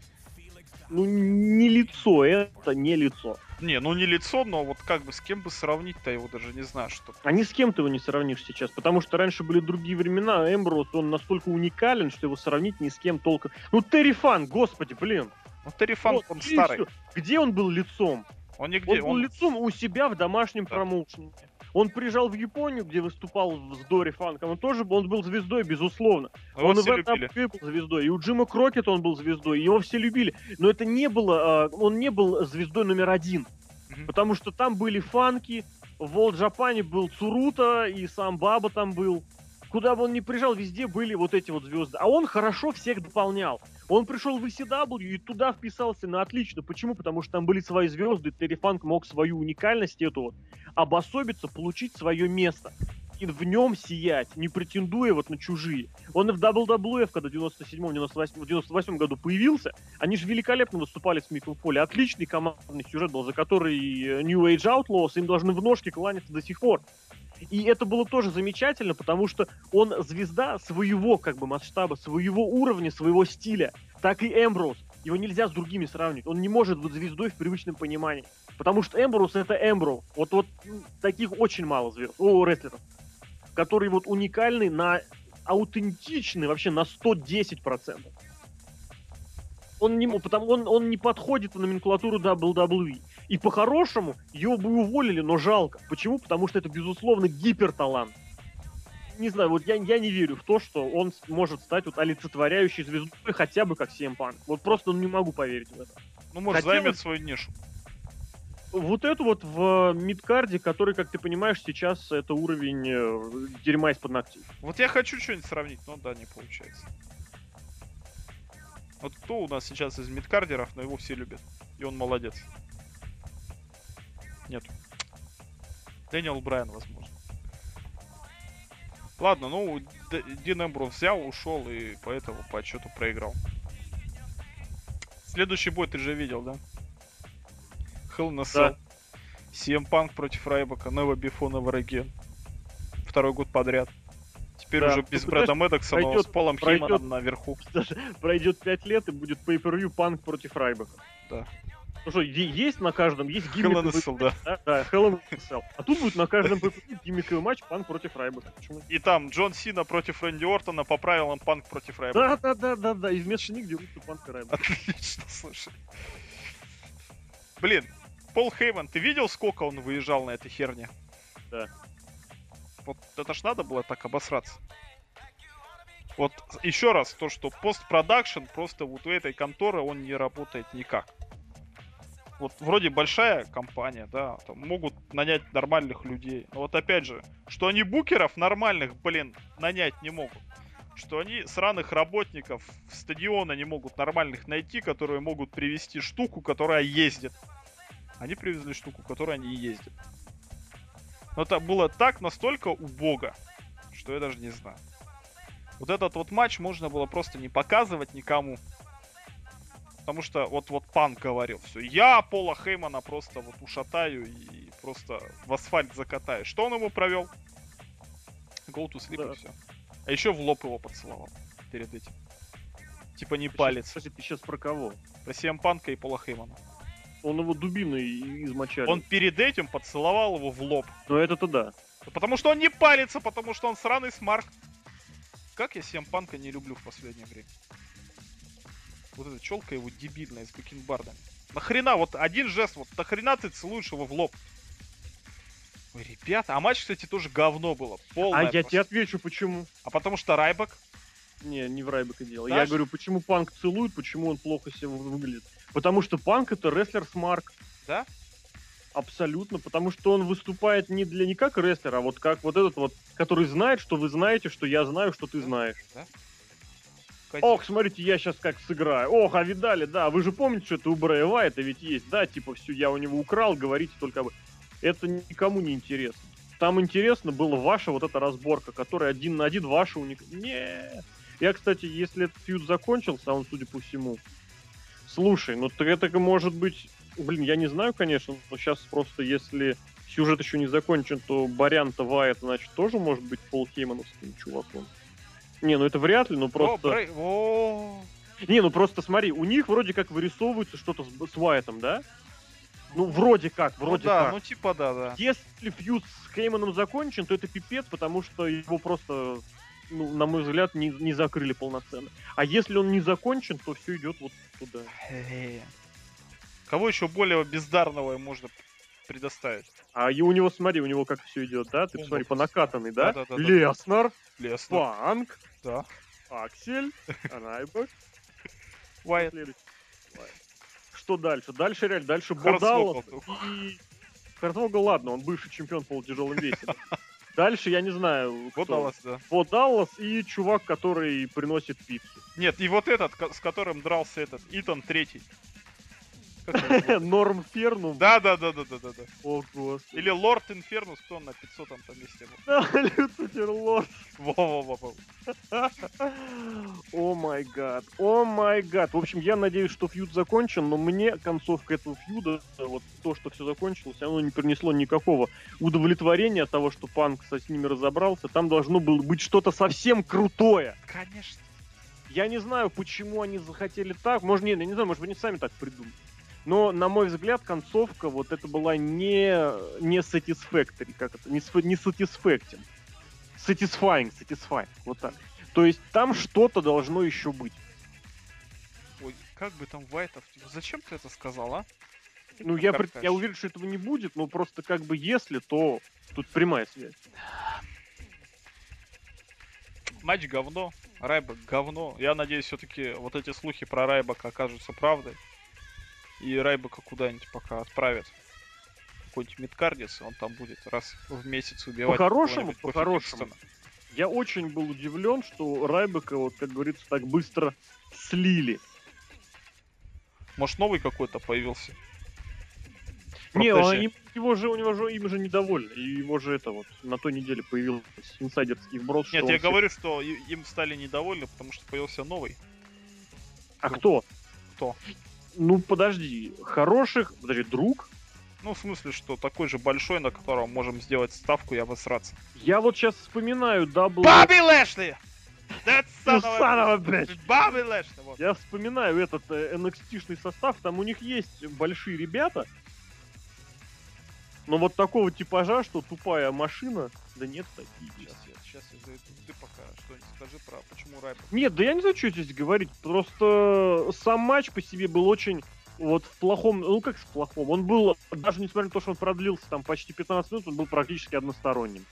Ну не лицо, это не лицо. Не, ну не лицо, но вот как бы с кем бы сравнить-то его даже не знаю, что. А ни с кем ты его не сравнишь сейчас, потому что раньше были другие времена, а Эмброс, он настолько уникален, что его сравнить ни с кем толком. Ну Терри Фан, господи, блин. Ну Терри Фан, Вот, он старый. всё. Где он был лицом? Он нигде, Он был он... лицом у себя в домашнем Да. промоушене. Он приезжал в Японию, где выступал с Дори Фанком. Он тоже он был звездой, безусловно. его он и в. НWA был звездой, и у Джима Крокета он был звездой, его все любили. Но это не было, а, он не был звездой номер один. Мгм. Потому что там были фанки, в Олд Джапане был Цурута, и сам Баба там был. Куда бы он ни приезжал, везде были вот эти вот звезды. А он хорошо всех дополнял. Он пришел в ECW и туда вписался на отлично. Почему? Потому что там были свои звезды, Терри Фанк мог свою уникальность эту вот обособиться, получить свое место. И в нем сиять, не претендуя вот на чужие. Он и в WWF, когда в 97-м, 98 в 98 году появился, они же великолепно выступали с Миком Фоли. Отличный командный сюжет был, за который э, New Age Outlaws им должны в ножки кланяться до сих пор. И это было тоже замечательно, потому что он звезда своего как бы масштаба, своего уровня, своего стиля. Так и Эмброуз. Его нельзя с другими сравнивать. Он не может быть звездой в привычном понимании. Потому что Эмброуз это Эмброуз. Вот, вот таких очень мало звезд. О, рестлеров. Которые вот уникальны на аутентичны вообще на 110%. Он не, потому, он, он не подходит в номенклатуру WWE. И по-хорошему его бы уволили, но жалко. Почему? Потому что это, безусловно, гиперталант. Не знаю, вот я, я не верю в то, что он может стать вот олицетворяющей звездой хотя бы как CM Punk. Вот просто не могу поверить в это. Ну, может, хотелось- займет свою нишу. Вот это вот в мидкарде, который, как ты понимаешь, сейчас это уровень э, дерьма из-под ногтей. Вот я хочу что-нибудь сравнить, но да, не получается. Вот кто у нас сейчас из мидкардеров, но его все любят. И он молодец. Нет. Дэниел Брайан, возможно. Ладно, ну, Д- Дин Эмбрус взял, ушел и поэтому по отчету проиграл. Следующий бой ты же видел, да? Hell a Cell. CM Punk против Райбака, Never Before Never Again. Второй год подряд. Теперь Да. уже без Ну, Брэда Мэддоксона, но с Полом пройдет. Хейманом наверху. Даже пройдет 5 лет и будет pay-per-view Панк против Райбека. Да. Ну что, есть на каждом, есть Hell гиммиковый Cell, да. Да, да, Hell in. А тут будет на каждом гиммиковый матч Панк против Райбека. Почему? И там Джон Сина против Рэнди Ортона, по правилам Панк против Райбака. Да, да, да, да, да. И вместо них дерутся Панк и Райбек. Отлично, слушай. Блин, Пол Хейман, ты видел, сколько он выезжал на этой херне? Да. Вот это ж надо было так обосраться. Вот еще раз, то, что постпродакшн просто вот у этой конторы он не работает никак. Вот вроде большая компания, да, там могут нанять нормальных людей. Но вот опять же, что они букеров нормальных, блин, нанять не могут. Что они сраных работников стадиона не могут нормальных найти, которые могут привести штуку, которая ездит. Они привезли штуку, которая не ездит. Но это было так настолько убого, что я даже не знаю. Вот этот вот матч можно было просто не показывать никому. Потому что вот вот Панк говорил, все, я Пола Хеймана просто вот ушатаю и просто в асфальт закатаю. Что он ему провел? Go to sleep Да. и все. А еще в лоб его поцеловал перед этим. Типа не Ты палец. Кстати, ты сейчас про кого? Про CM Панка и Пола Хеймана. Он его дубиной измочалил. Он перед этим поцеловал его в лоб. Ну это-то да. Потому что он не палится, потому что он сраный smark. Как я CM Панка не люблю в последнее время. Вот эта челка его дебильная с бакенбардами. Нахрена, вот один жест, вот нахрена ты целуешь его в лоб? Ой, ребята, а матч, кстати, тоже говно было. Полное А я просто. тебе отвечу, почему. А потому что Райбак, Не, не в Райбака дело. Да, Я говорю, почему Панк целует, почему он плохо себя выглядит. Потому что Панк это рестлер smark. Да? Абсолютно, потому что он выступает не для не как рестлер, а вот как вот этот вот, который знает, что вы знаете, что я знаю, что ты знаешь. Ох, смотрите, я сейчас как сыграю. Ох, а видали, да, вы же помните, что это у Брэя Вайта ведь есть, да, типа, все, я у него украл, говорите только об... Это никому не интересно. Там интересно была ваша вот эта разборка, которая один на один ваша уник... Не. Я, кстати, если этот фьюд закончился, а он, судя по всему... Слушай, ну так это может быть... Блин, я не знаю, конечно, но сейчас просто если сюжет еще не закончен, то Барян-то Вайт, значит, тоже может быть Пол Хеймановским чуваком. Не, ну это вряд ли, О, просто... Брей- О, Не, ну просто смотри, у них вроде как вырисовывается что-то с, с Уайтом, да? Ну, вроде как, вроде ну, да, как. ну типа да, да. Если фьюз с Хейманом закончен, то это пипец, потому что его просто, ну, на мой взгляд, не, не закрыли полноценно. А если он не закончен, то все идет вот туда. Кого еще более бездарного можно предоставить? А и у него, смотри, у него как все идет, да? Ты посмотри, по накатанной, да? да-да-да-да. Леснар, Лесно. Панк, Да. Аксель, <laughs> Райбек. Уайт. Что дальше? Дальше реально, дальше. Бодалов и... Хорсвогл, ладно, он бывший чемпион по тяжелым весе. да. <laughs> Дальше, я не знаю, кто. Вот Даллас, да. Бо Даллас и чувак, который приносит пиццу. Нет, и вот этот, с которым дрался этот, Итан третий. <laughs> Норм Фернум. Да, да, да, да, да, да, да. О, господи. Или Лорд Инфернус, кто он на 500 там месте был. <laughs> Люцифер Лорд. Во-во-во-во. О май гад, о май гад. В общем, я надеюсь, что фьюд закончен, но мне концовка этого фьюда, вот то, что все закончилось, оно не принесло никакого удовлетворения от того, что Панк со- с ними разобрался. Там должно было быть что-то совсем крутое. Конечно. Я не знаю, почему они захотели так. Может, нет, я не знаю, может, они сами так придумали. Но, на мой взгляд, концовка вот это была не, не satisfactory, как это, не, не satisfacting. Satisfying, satisfying, вот так. То есть там что-то должно еще быть. Ой, как бы там Вайтов... Зачем ты это сказал, а? Ну, я, пред- я уверен, что этого не будет, но просто как бы если, то тут прямая связь. Матч говно, Райбок говно. Я надеюсь, все-таки вот эти слухи про Райбака окажутся правдой. И Райбака куда-нибудь пока отправят. Какой-нибудь мидкардис, он там будет раз в месяц убивать. По-хорошему, по-хорошему. Я очень был удивлен, что Райбека, вот как говорится, так быстро слили. Может, новый какой-то появился? Не, они, его же, у него же им же недовольны. И его же это вот на той неделе появился инсайдерский вброс. Нет, я всех- говорю, что им стали недовольны, потому что появился новый. А кто? Кто? Ну, подожди. Хороших... Подожди, друг? Ну, в смысле, что такой же большой, на котором можем сделать ставку и обосраться. Я вот сейчас вспоминаю дабл... Бобби Лэшли! A bitch. Бобби Лэшли! Вот. Я вспоминаю этот э, NXT-шный состав, там у них есть большие ребята, но вот такого типажа, что тупая машина, да нет таких. Сейчас сейчас я зайду. Ты пока что-нибудь скажи про почему Райбак. Нет, да я не знаю, что здесь говорить. Просто сам матч по себе был очень вот в плохом, ну как в плохом, он был, даже несмотря на то, что он продлился там почти 15 минут, он был практически односторонним.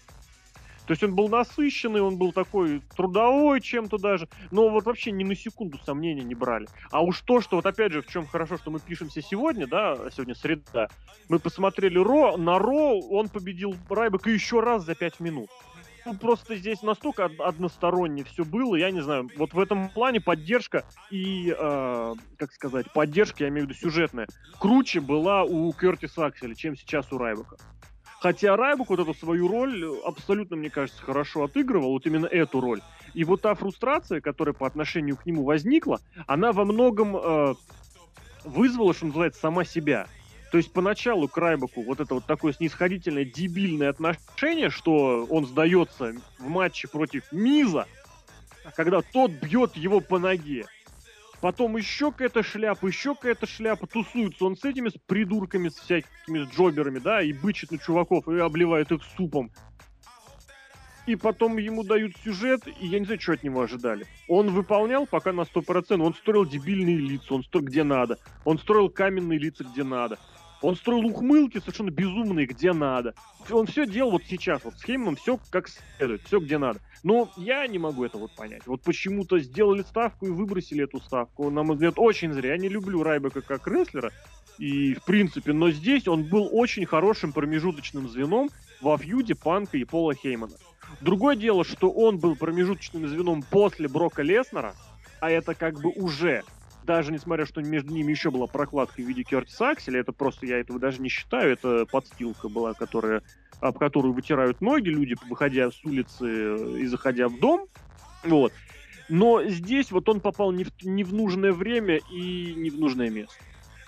То есть он был насыщенный, он был такой трудовой чем-то даже, но вот вообще ни на секунду сомнения не брали. А уж то, что вот опять же, в чем хорошо, что мы пишемся сегодня, да, сегодня среда, мы посмотрели Ро, на Ро он победил Райбека еще раз за 5 минут. Ну, просто здесь настолько од- односторонне все было, я не знаю, вот в этом плане поддержка и, э, как сказать, поддержка, я имею в виду сюжетная, круче была у Кертиса Акселя, чем сейчас у Райбека. Хотя Райбек вот эту свою роль э, абсолютно, мне кажется, хорошо отыгрывал, вот именно эту роль. И вот та фрустрация, которая по отношению к нему возникла, она во многом э, вызвала, что называется, сама себя. То есть поначалу к Райбеку вот это вот такое снисходительное, дебильное отношение, что он сдается в матче против Миза, когда тот бьет его по ноге. Потом еще какая-то шляпа, еще какая-то шляпа, тусуется он с этими с придурками, с всякими с джоберами, да, и бычит на чуваков, и обливает их супом. И потом ему дают сюжет, и я не знаю, что от него ожидали. Он выполнял пока на 100%, он строил дебильные лица, он строил где надо. Он строил каменные лица где надо. Он строил ухмылки совершенно безумные где надо. Он все делал вот сейчас, вот с Хейманом все как следует, все где надо. Но я не могу это вот понять. Вот почему-то сделали ставку и выбросили эту ставку. На мой взгляд, очень зря. Я не люблю Райбека как рестлера. И, в принципе, но здесь он был очень хорошим промежуточным звеном во фьюде Панка и Пола Хеймана. Другое дело, что он был промежуточным звеном после Брока Леснера, а это как бы уже, даже несмотря, что между ними еще была прокладка в виде Кертиса Акселя, это просто, я этого даже не считаю, это подстилка была, которая, об которую вытирают ноги люди, выходя с улицы э, и заходя в дом, вот. Но здесь вот он попал не в, не в нужное время и не в нужное место.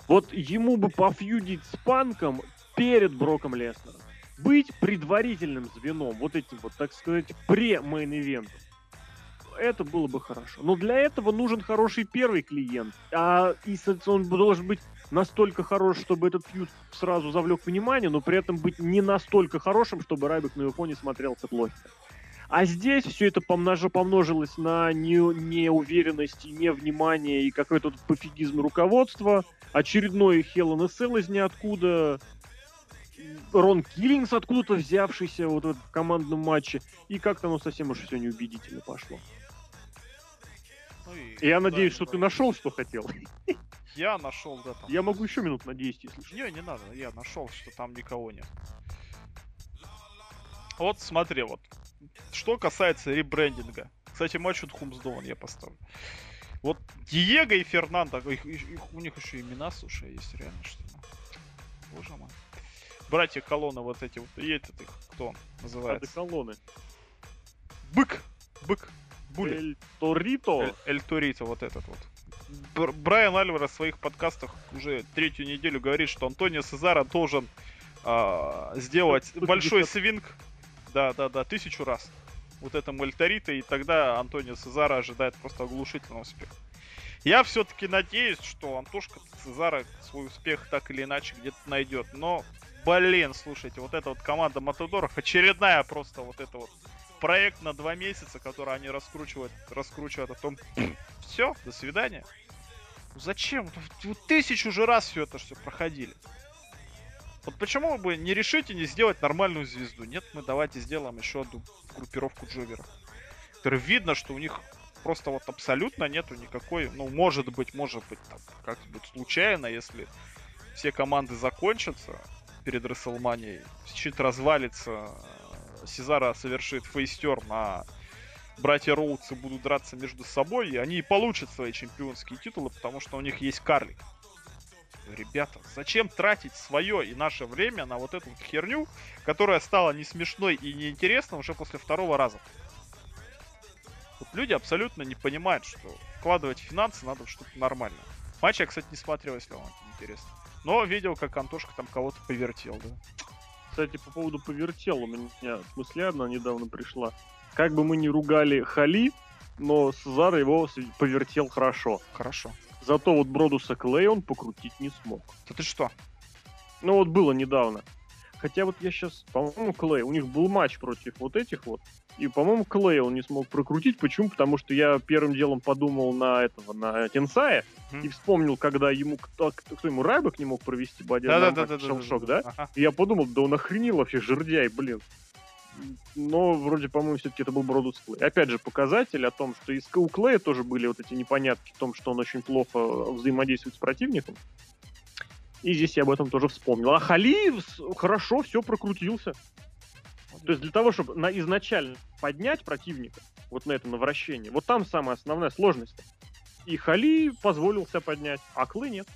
Вот ему бы пофьюдить с Панком перед Броком Леснером. Быть предварительным звеном, вот этим вот, так сказать, пре-мейн-ивентом. Это было бы хорошо. Но для этого нужен хороший первый клиент. А и он должен быть настолько хорош, чтобы этот фьюз сразу завлек внимание, но при этом быть не настолько хорошим, чтобы Райбек на его фоне смотрелся плохо. А здесь все это помнож... помножилось на не... неуверенность, невнимание и какой-то пофигизм руководства. Очередной in a из ниоткуда. Рон Киллингс откуда-то взявшийся вот в командном матче. И как-то оно совсем уж все неубедительно пошло. Я надеюсь, что ты нашел, что хотел. <laughs> Я нашел, да. Там. Я могу еще минут на 10, если что. Не, не надо, я нашел, что там никого нет. Вот смотри, вот. Что касается ребрендинга. Кстати, матч от Хумсдован я поставлю. Вот Диего и Фернандо, их, их, их, у них еще имена, слушай, есть реально что -то. Боже мой. Братья Колонны вот эти вот, и этот их, кто он называется? Это Колонны. Бык! Бык! Були. Эль Торито? Эль, Эль Торито, вот этот вот. Бр Брайан Альварес в своих подкастах уже третью неделю говорит, что Антонио Сезара должен э, сделать большой свинг. Да, да, да, тысячу раз. Вот этому Эльторита, и тогда Антонио Сезара ожидает просто оглушительного успеха. Я все-таки надеюсь, что Антошка Цезара свой успех так или иначе где-то найдет. Но, блин, слушайте, вот эта вот команда Матадоров, очередная просто вот эта вот проект на два месяца, который они раскручивают, раскручивают, о том, все, до свидания. Зачем? Вот тысячу же раз все это все проходили. Вот почему бы не решите не сделать нормальную звезду? Нет, мы давайте сделаем еще одну группировку джоверов. Который видно, что у них просто вот абсолютно нету никакой, ну, может быть, может быть, там, как-нибудь случайно, если все команды закончатся перед Расселманией, щит развалится, Сезара совершит фейстер на братья Роудсы будут драться между собой, и они получат свои чемпионские титулы, потому что у них есть карлик. Ребята, зачем тратить свое и наше время на вот эту херню, которая стала не смешной и неинтересной уже после второго раза? Вот люди абсолютно не понимают, что вкладывать финансы надо в что-то нормальное. Матч я, кстати, не смотрел, если вам это интересно. Но видел, как Антошка там кого-то повертел, да. Кстати, по поводу повертел, у меня мысля одна недавно пришла. Как бы мы ни ругали Хали, но Сезар его повертел хорошо. Хорошо. Зато вот Бродуса Клей он покрутить не смог. Да ты что? Ну вот было недавно. Хотя вот я сейчас, по-моему, Клей, у них был матч против вот этих вот, и, по-моему, Клей он не смог прокрутить. Почему? Потому что я первым делом подумал на этого, на Тенсая, mm-hmm. и вспомнил, когда ему кто, кто ему Райбок не мог провести боди, да, да, да, да, шелшок, да? да? Ага. И я подумал, да он охренел вообще, жердяй, блин. Но вроде, по-моему, все-таки это был Бродус Клей. Опять же, показатель о том, что и у Клея тоже были вот эти непонятки в том, что он очень плохо взаимодействует с противником. И здесь я об этом тоже вспомнил. А Халиев хорошо все прокрутился. То есть для того, чтобы на, изначально поднять противника вот на это навращение, вот там самая основная сложность. И Хали позволил себя поднять, а Клы нет.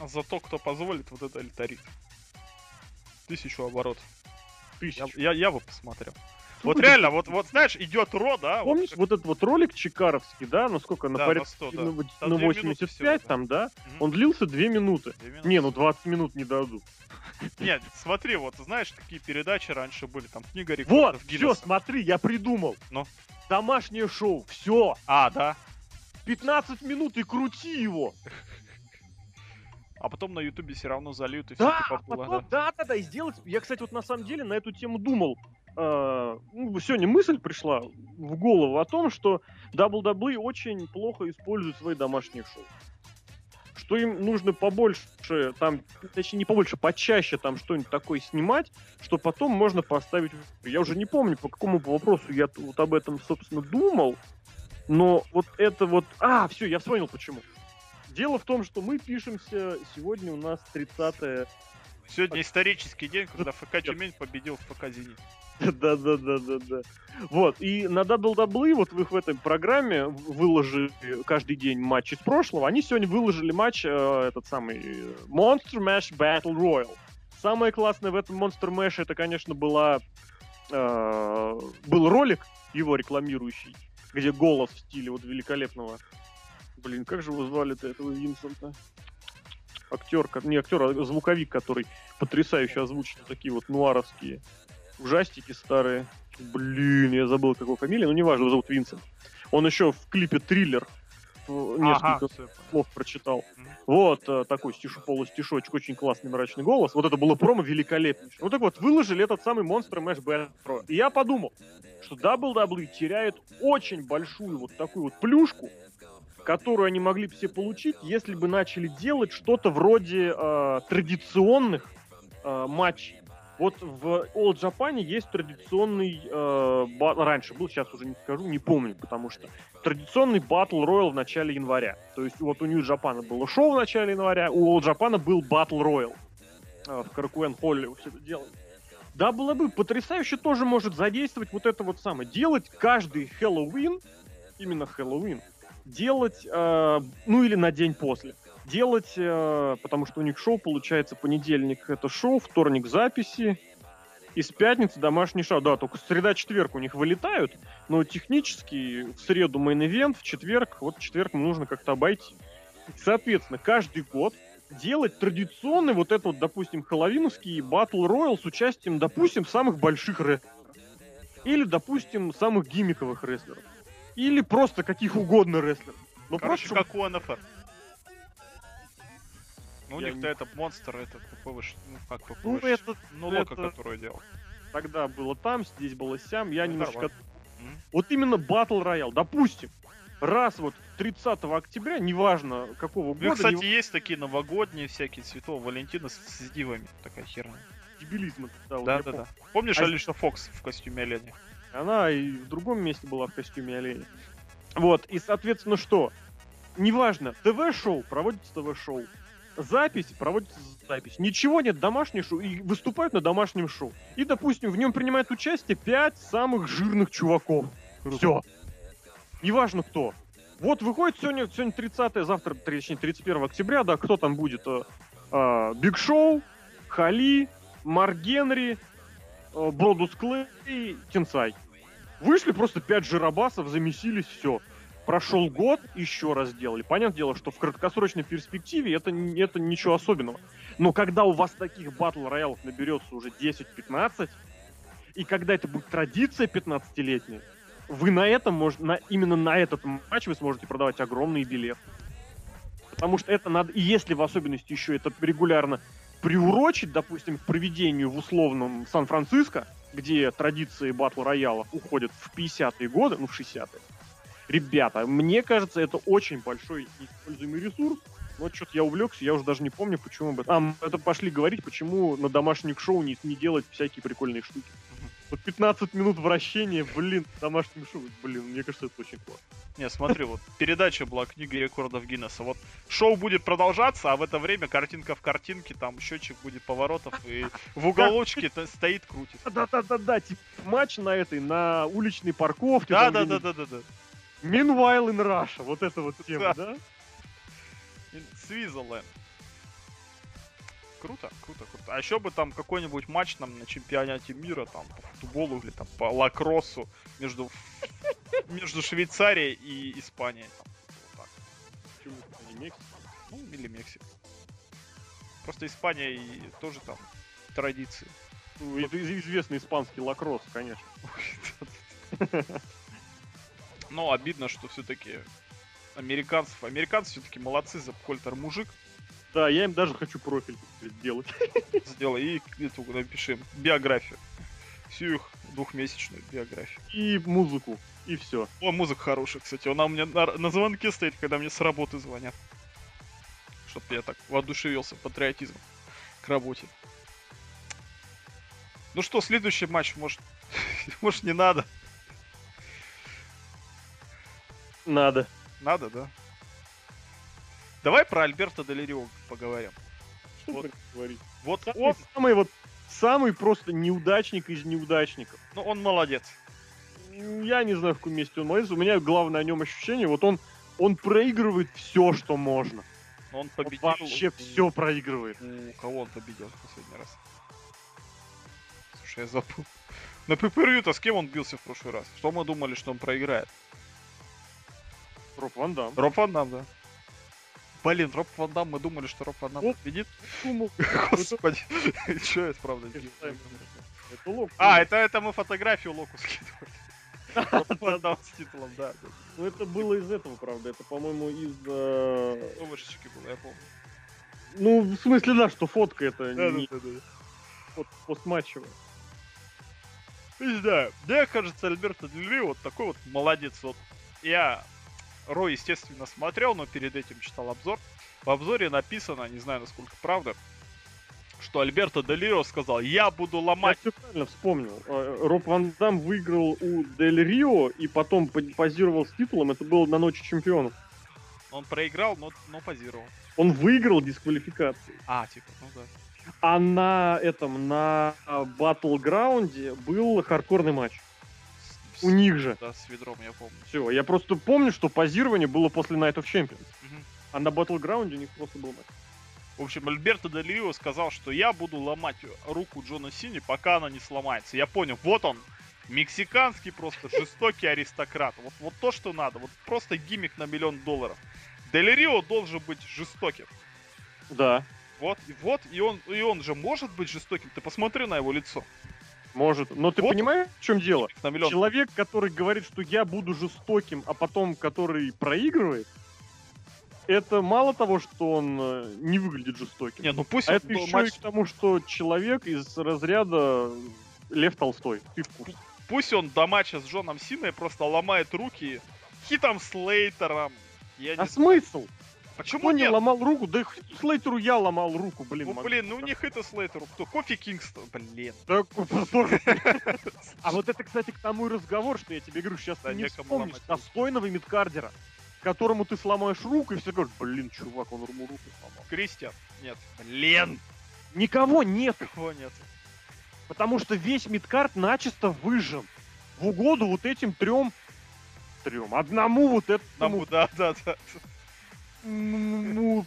А зато кто позволит, вот это элитарит. Тысячу оборотов. Тысячу. Я, я, я бы посмотрел. Вот реально, вот, вот знаешь, идет Ро, да? Помнишь вот, этот вот ролик Чикаровский, да? Ну сколько, на, да, порядке, на, 100, да. на, на 85 всего, там, да? Угу. Он длился 2 минуты. 2 минуты. Не, ну 20 минут не дадут. <laughs> Нет, смотри, вот знаешь, такие передачи раньше были, там книга рекордов Вот, все, смотри, я придумал. Ну? Домашнее шоу, все. А, да? 15 минут и крути его. А потом на Ютубе все равно зальют и все да, типа было, потом, да? Да, да, да, и сделать. Я, кстати, вот на самом деле на эту тему думал. Э, ну, сегодня мысль пришла в голову о том, что WWE очень плохо используют свои домашние шоу что им нужно побольше, там, точнее, не побольше, почаще там что-нибудь такое снимать, что потом можно поставить... Я уже не помню, по какому вопросу я вот об этом, собственно, думал, но вот это вот... А, все, я вспомнил почему. Дело в том, что мы пишемся, сегодня у нас 30 Сегодня исторический день, когда ФК Тюмень победил в ФК Зенит. Да-да-да-да-да. Вот, и на WWE, вот в их в этой программе выложили каждый день матч из прошлого, они сегодня выложили матч, э, этот самый, Monster Mash Battle Royal. Самое классное в этом Monster Mash, это, конечно, была, э, был ролик его рекламирующий, где голос в стиле вот великолепного. Блин, как же его звали-то, этого Винсента? Актер, не актер, а звуковик, который потрясающе озвучил такие вот нуаровские ужастики старые. Блин, я забыл, какой фамилия, но неважно, его зовут Винсент. Он еще в клипе «Триллер» несколько Ага, слов прочитал. Вот э, такой стишу полустишочек, очень классный мрачный голос. Вот это было промо великолепнейшее. Вот так вот выложили этот самый Mash Battle Royale. И я подумал, что WWE теряет очень большую вот такую вот плюшку, которую они могли бы все получить, если бы начали делать что-то вроде э, традиционных э, матчей. Вот в All Japan есть традиционный, э, ба- раньше был, сейчас уже не скажу, не помню, потому что традиционный Battle Royale в начале января. То есть вот у New Japan было шоу в начале января, у All Japan был Battle Royale. Э, В Каракуэн Холле все это делали. Да, было бы потрясающе тоже может задействовать вот это вот самое. Делать каждый Хэллоуин, именно Хэллоуин, делать, э, ну или на день после. Делать, э, потому что у них шоу получается понедельник это шоу, вторник записи, и с пятницы домашний шоу. Да, только среда-четверг у них вылетают, но технически в среду main event, в четверг, вот четверг нужно как-то обойти. Соответственно, каждый год делать традиционный вот этот допустим, хэллоуиновский battle royal с участием, допустим, самых больших рестлеров. Или, допустим, самых gimmick овых рестлеров. Или просто каких угодно рестлеров. Ну, Короче, просто, как у НФР. Ну, у них-то не- это монстр, это ППВ, ну как ППВ, Ну, это, ну, Лока, это- который делал. тогда было там, здесь было сям, я Ну, немножечко... нормально. Вот именно батл роял, допустим, раз вот 30 октября, неважно какого Ну, года, кстати, не- есть такие новогодние всякие цветов Валентина с, с дивами. Такая херня. дебилизм это, да, вот Да, да, да. Помнишь А- Алиша Фокс в костюме оленя? Она и в другом месте была в костюме оленя. Вот, и, соответственно, что? Неважно, ТВ-шоу, проводится ТВ-шоу. Запись, проводится запись. Ничего нет, домашнее шоу, и выступают на домашнем шоу. И, допустим, в нем принимает участие пять самых жирных чуваков. Все. Неважно кто. Вот выходит сегодня, сегодня 30 завтра, точнее, 31 октября, да, кто там будет? э, э, Биг Шоу, Кали, Марк Генри, Бродус Клей Тенсай. Вышли просто пять жиробасов, замесились, все. Прошел год, еще раз сделали. Понятное дело, что в краткосрочной перспективе это, это ничего особенного. Но когда у вас таких battle royal ов наберется уже 10-15, и когда это будет традиция 15-летняя, вы на этом мож- на, именно на этот матч вы сможете продавать огромные билеты. Потому что это надо, и если в особенности еще это регулярно приурочить, допустим, к проведению в условном Сан-Франциско, где традиции батл роялов уходят в 50-е годы, ну в 60-е. Ребята, мне кажется, это очень большой неиспользуемый ресурс. Но что-то я увлекся, я уже даже не помню, почему об этом. А, это пошли говорить, почему на домашних шоу не, не делать всякие прикольные штуки. Вот 15 минут вращения, блин, домашним шоу, блин, мне кажется, это очень классно. Не, смотри, вот передача была книга рекордов Гиннесса. Вот шоу будет продолжаться, а в это время картинка в картинке, там счетчик будет поворотов, и в уголочке стоит крутит. Да-да-да-да, типа матч на этой, на уличной парковке. Да, там да, где-нибудь. да, да, да, да. Meanwhile in Russia, вот эта вот <laughs> тема, да? Свизерленд. Круто, круто, круто. А еще бы там какой-нибудь матч там на чемпионате мира, там, по футболу или там по лакроссу между, между Швейцарией и Испанией. Там, вот так. Почему не Мексика? Ну, или Мексика. Просто Испания и тоже там традиции. Ну, это из- известный испанский лакросс, конечно. <laughs> Но обидно, что все-таки американцев, американцы все-таки молодцы, за Кольтер мужик Да, я им даже хочу профиль сделать. <laughs> сделай и эту напишем биографию. Всю их двухмесячную биографию. И музыку, и все. О, музыка хорошая, кстати. Она у меня на, на звонке стоит, когда мне с работы звонят. Чтоб я так воодушевился патриотизмом к работе. Ну что, следующий матч, может, <laughs> может не надо? Надо. Надо, да? Давай про Альберто Делерио поговорим. Что Вот. говорить? Вот Самый, он, самый вот самый просто неудачник из неудачников. ну он молодец. Я не знаю, в каком месте он молодец. У меня главное о нем ощущение, вот он, он проигрывает все, что можно. Он Он победил. вообще все проигрывает. У кого он победил в последний раз? Слушай, я забыл. На ппр с кем он бился в прошлый раз? Что мы думали, что он проиграет? Роб Ван Дам. Роб Ван Дам, да. Блин, Роб Ван Дам, мы думали, что Роб Ван Дам Вот. победит. <laughs> Господи, <laughs> что я правда. Это Локус. А, это, это мы фотографию Локу скидывали. <laughs> С титулом, да. Ну это было из этого, правда. Это, по-моему, из... э, Ну, вышечки было, я помню. Ну, в смысле, да, что фотка это не постматчевая. Не знаю. Мне кажется, Альберто Дель Рио вот такой вот молодец. Вот я Ро, естественно, смотрел, но перед этим читал обзор. В обзоре написано, не знаю, насколько правда, что Альберто Дель Рио сказал, я буду Я ломать. все правильно вспомнил. Э, Роб Ван Дам выиграл у Дель Рио и потом по- позировал с титулом. Это было на Ночи Чемпионов. Он проиграл, но, но позировал. Он выиграл дисквалификацию. А, типа, ну да. А на этом, на Батлграунде был хардкорный матч. У них же. Да, с ведром, я помню. Все, я просто помню, что позирование было после Night of Champions. Мгм. А на Battleground у них просто был матч. В общем, Альберто Дель Рио сказал, что я буду ломать руку Джона Сини, пока она не сломается. Я понял, вот он, мексиканский просто <laughs> жестокий аристократ. Вот, вот то, что надо. Вот просто гиммик на миллион долларов. Дель Рио должен быть жестоким. Да, Вот, и вот, и он, и он же может быть жестоким. Ты посмотри на его лицо. Может. Но ты Вот. понимаешь, в чем дело? Человек, который говорит, что я буду жестоким, а потом который проигрывает, это мало того, что он э, не выглядит жестоким. Не, ну пусть А это еще матч- и к тому, что человек из разряда Лев Толстой. Ты в курсе. пусть он до матча с Джоном Синой просто ломает руки хитом Слейтером. Я не А знаю. смысл? Почему Кто не нет? ломал руку? Да Слейтеру я ломал руку, блин. Ну, могу блин, ну сказать. не Хита Слейтеру, кто? Кофи Кингстон, блин. Да. А вот это, кстати, к тому и разговор, что я тебе говорю, сейчас Да, ты не вспомнишь достойного мидкардера, которому ты сломаешь руку, и все говорят, блин, чувак, он ему руку сломал. Кристиан. Нет. Блин. Никого нет, Кого нет? потому что весь мидкард начисто выжжен в угоду вот этим трем, трем, одному вот этому Наму, да, да, да. Му-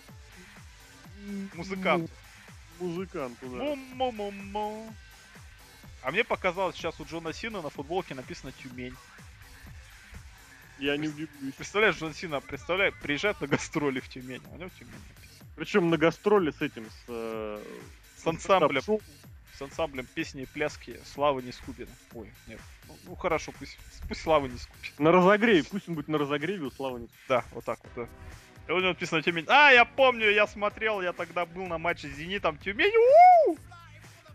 Музыкант. му- музыканту, да. А мне показалось, сейчас у Джона Сина на футболке написано Тюмень. Я не удивлюсь. Представляешь, Джон Сина, представляешь, приезжает на гастроли в Тюмень, а у него Тюмень написано. Причем на гастроли с этим, с... э, С ансамблем, с ансамблем песни и пляски Славы Нескубина. Ой, нет. Ну, ну, хорошо, пусть, пусть Слава Нескубина. На разогреве, пусть он будет на разогреве у Славы Никитина. Да, вот так вот, да. И у него написано Тюмень. А, я помню, я смотрел, я тогда был на матче с Зенитом Тюмень. у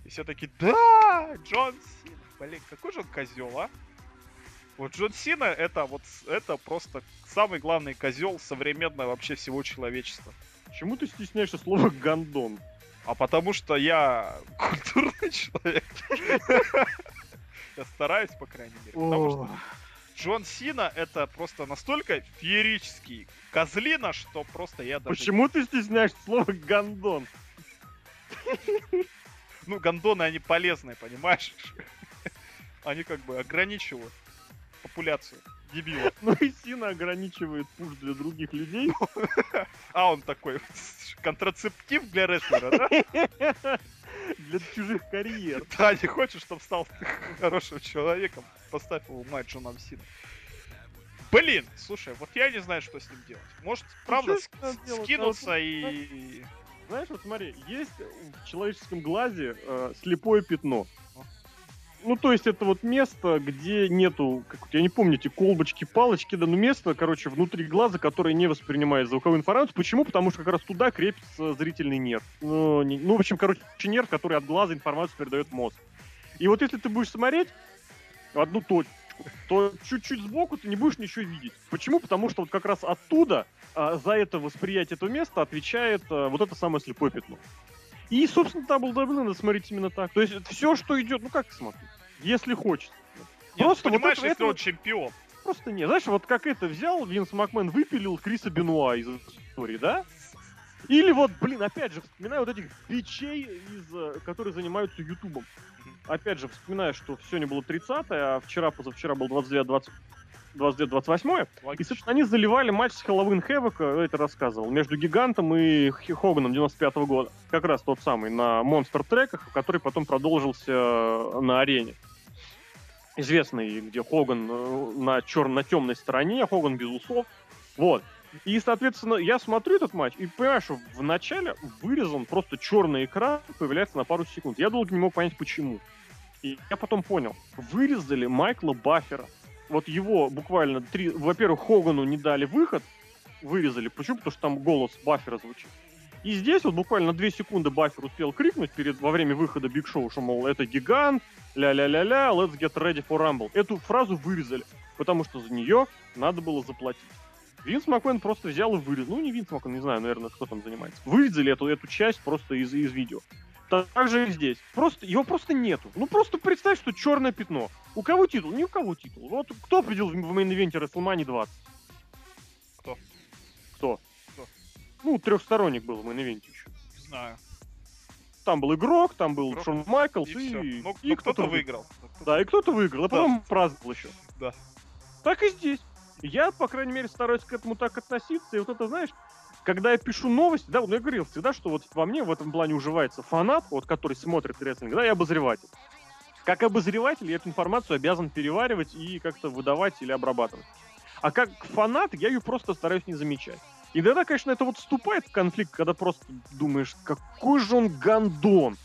И все таки да, Джон Сина. Блин, какой же он козел, а? Вот Джон Сина это вот это просто самый главный козел современного вообще всего человечества. Почему ты стесняешься слова «гандон»? А потому что я <laughs> культурный человек. Я стараюсь, по крайней мере. Потому что Джон Сина это просто настолько феерический козлина, что просто я даже... Почему ты стесняешься слова «гандон»? <laughs> Ну, гондоны, они полезные, понимаешь? <laughs> Они как бы ограничивают популяцию дебилов. Ну и Сина ограничивает пуш для других людей. <laughs> А он такой контрацептив для рестлера, да? Для чужих карьер. Да, не хочешь, чтобы стал хорошим человеком, поставь его мать Джоном Сина. Блин, слушай, вот я не знаю, что с ним делать. Может, правда, что с делать? скинуться А и... Знаешь, вот смотри, есть в человеческом глазе э, слепое пятно. Ну, то есть это вот место, где нету, как, я не помню, эти колбочки, палочки, да, ну место, короче, внутри глаза, которое не воспринимает звуковую информацию. Почему? Потому что как раз туда крепится зрительный нерв. Ну, не- ну в общем, короче, нерв, который от глаза информацию передает мозг. И вот если ты будешь смотреть в одну точку, то чуть-чуть сбоку ты не будешь ничего видеть. Почему? Потому что вот как раз оттуда а, за это восприятие этого места отвечает а, вот это самое слепое пятно. И, собственно, WWE надо смотреть именно так. То есть все, что идет, ну как смотреть? Если хочется. Нет, Просто вот понимаешь, это- если это- он чемпион. Просто не. Знаешь, вот как это взял, Винс Макмен выпилил Криса Бенуа из истории, да? Или вот, блин, опять же, вспоминаю вот этих бичей, из, э, которые занимаются Ютубом. Опять же, вспоминаю, что сегодня было 30 а вчера, позавчера был 29 20 29-28 и, собственно, они заливали матч с Хэллоуин Хэвока, это рассказывал, между Гигантом и Хоганом 95 года. Как раз тот самый, на Монстр треках, который потом продолжился э, на арене. Известный, где Хоган э, на, чер... на темной стороне, Хоган без усов. Вот. И, соответственно, я смотрю этот матч и понимаю, что в начале вырезан просто черный экран, появляется на пару секунд. Я долго не мог понять, почему. И я потом понял, вырезали Майкла Баффера. Вот его буквально три... Во-первых, Хогану не дали выход, вырезали. Почему? Потому что там голос Баффера звучит. И здесь вот буквально 2 секунды Баффер успел крикнуть перед, во время выхода Биг Шоу, что, мол, это гигант, ля-ля-ля-ля, let's get ready for Rumble. Эту фразу вырезали, потому что за нее надо было заплатить. Винс Макмен просто взял и вырезал. Ну, не Винс Макмен, не знаю, наверное, кто там занимается. Вырезали эту, эту часть просто из, из видео. Так же и здесь. Просто, его просто нету. Ну, просто представь, что черное пятно. У кого титул? Ни у кого титул. Вот кто победил в main event е WrestleMania 20? Кто? Кто? Кто? Ну, трехсторонник был в main event е еще. Не знаю. Там был игрок, там был Игрок, Шон Майклс И, и, все. и Ну, ну, кто-то вы- выиграл. Да, и кто-то выиграл, а Да. потом праздновал еще. Да. Так и здесь. Я, по крайней мере, стараюсь к этому так относиться. И вот это, знаешь, когда я пишу новости, да, вот я говорил всегда, что вот во мне в этом плане уживается фанат, вот который смотрит рестлинг, да, и обозреватель. Как обозреватель я эту информацию обязан переваривать и как-то выдавать или обрабатывать. А как фанат я ее просто стараюсь не замечать. И тогда, конечно, это вот вступает в конфликт, когда просто думаешь, какой же он гандон.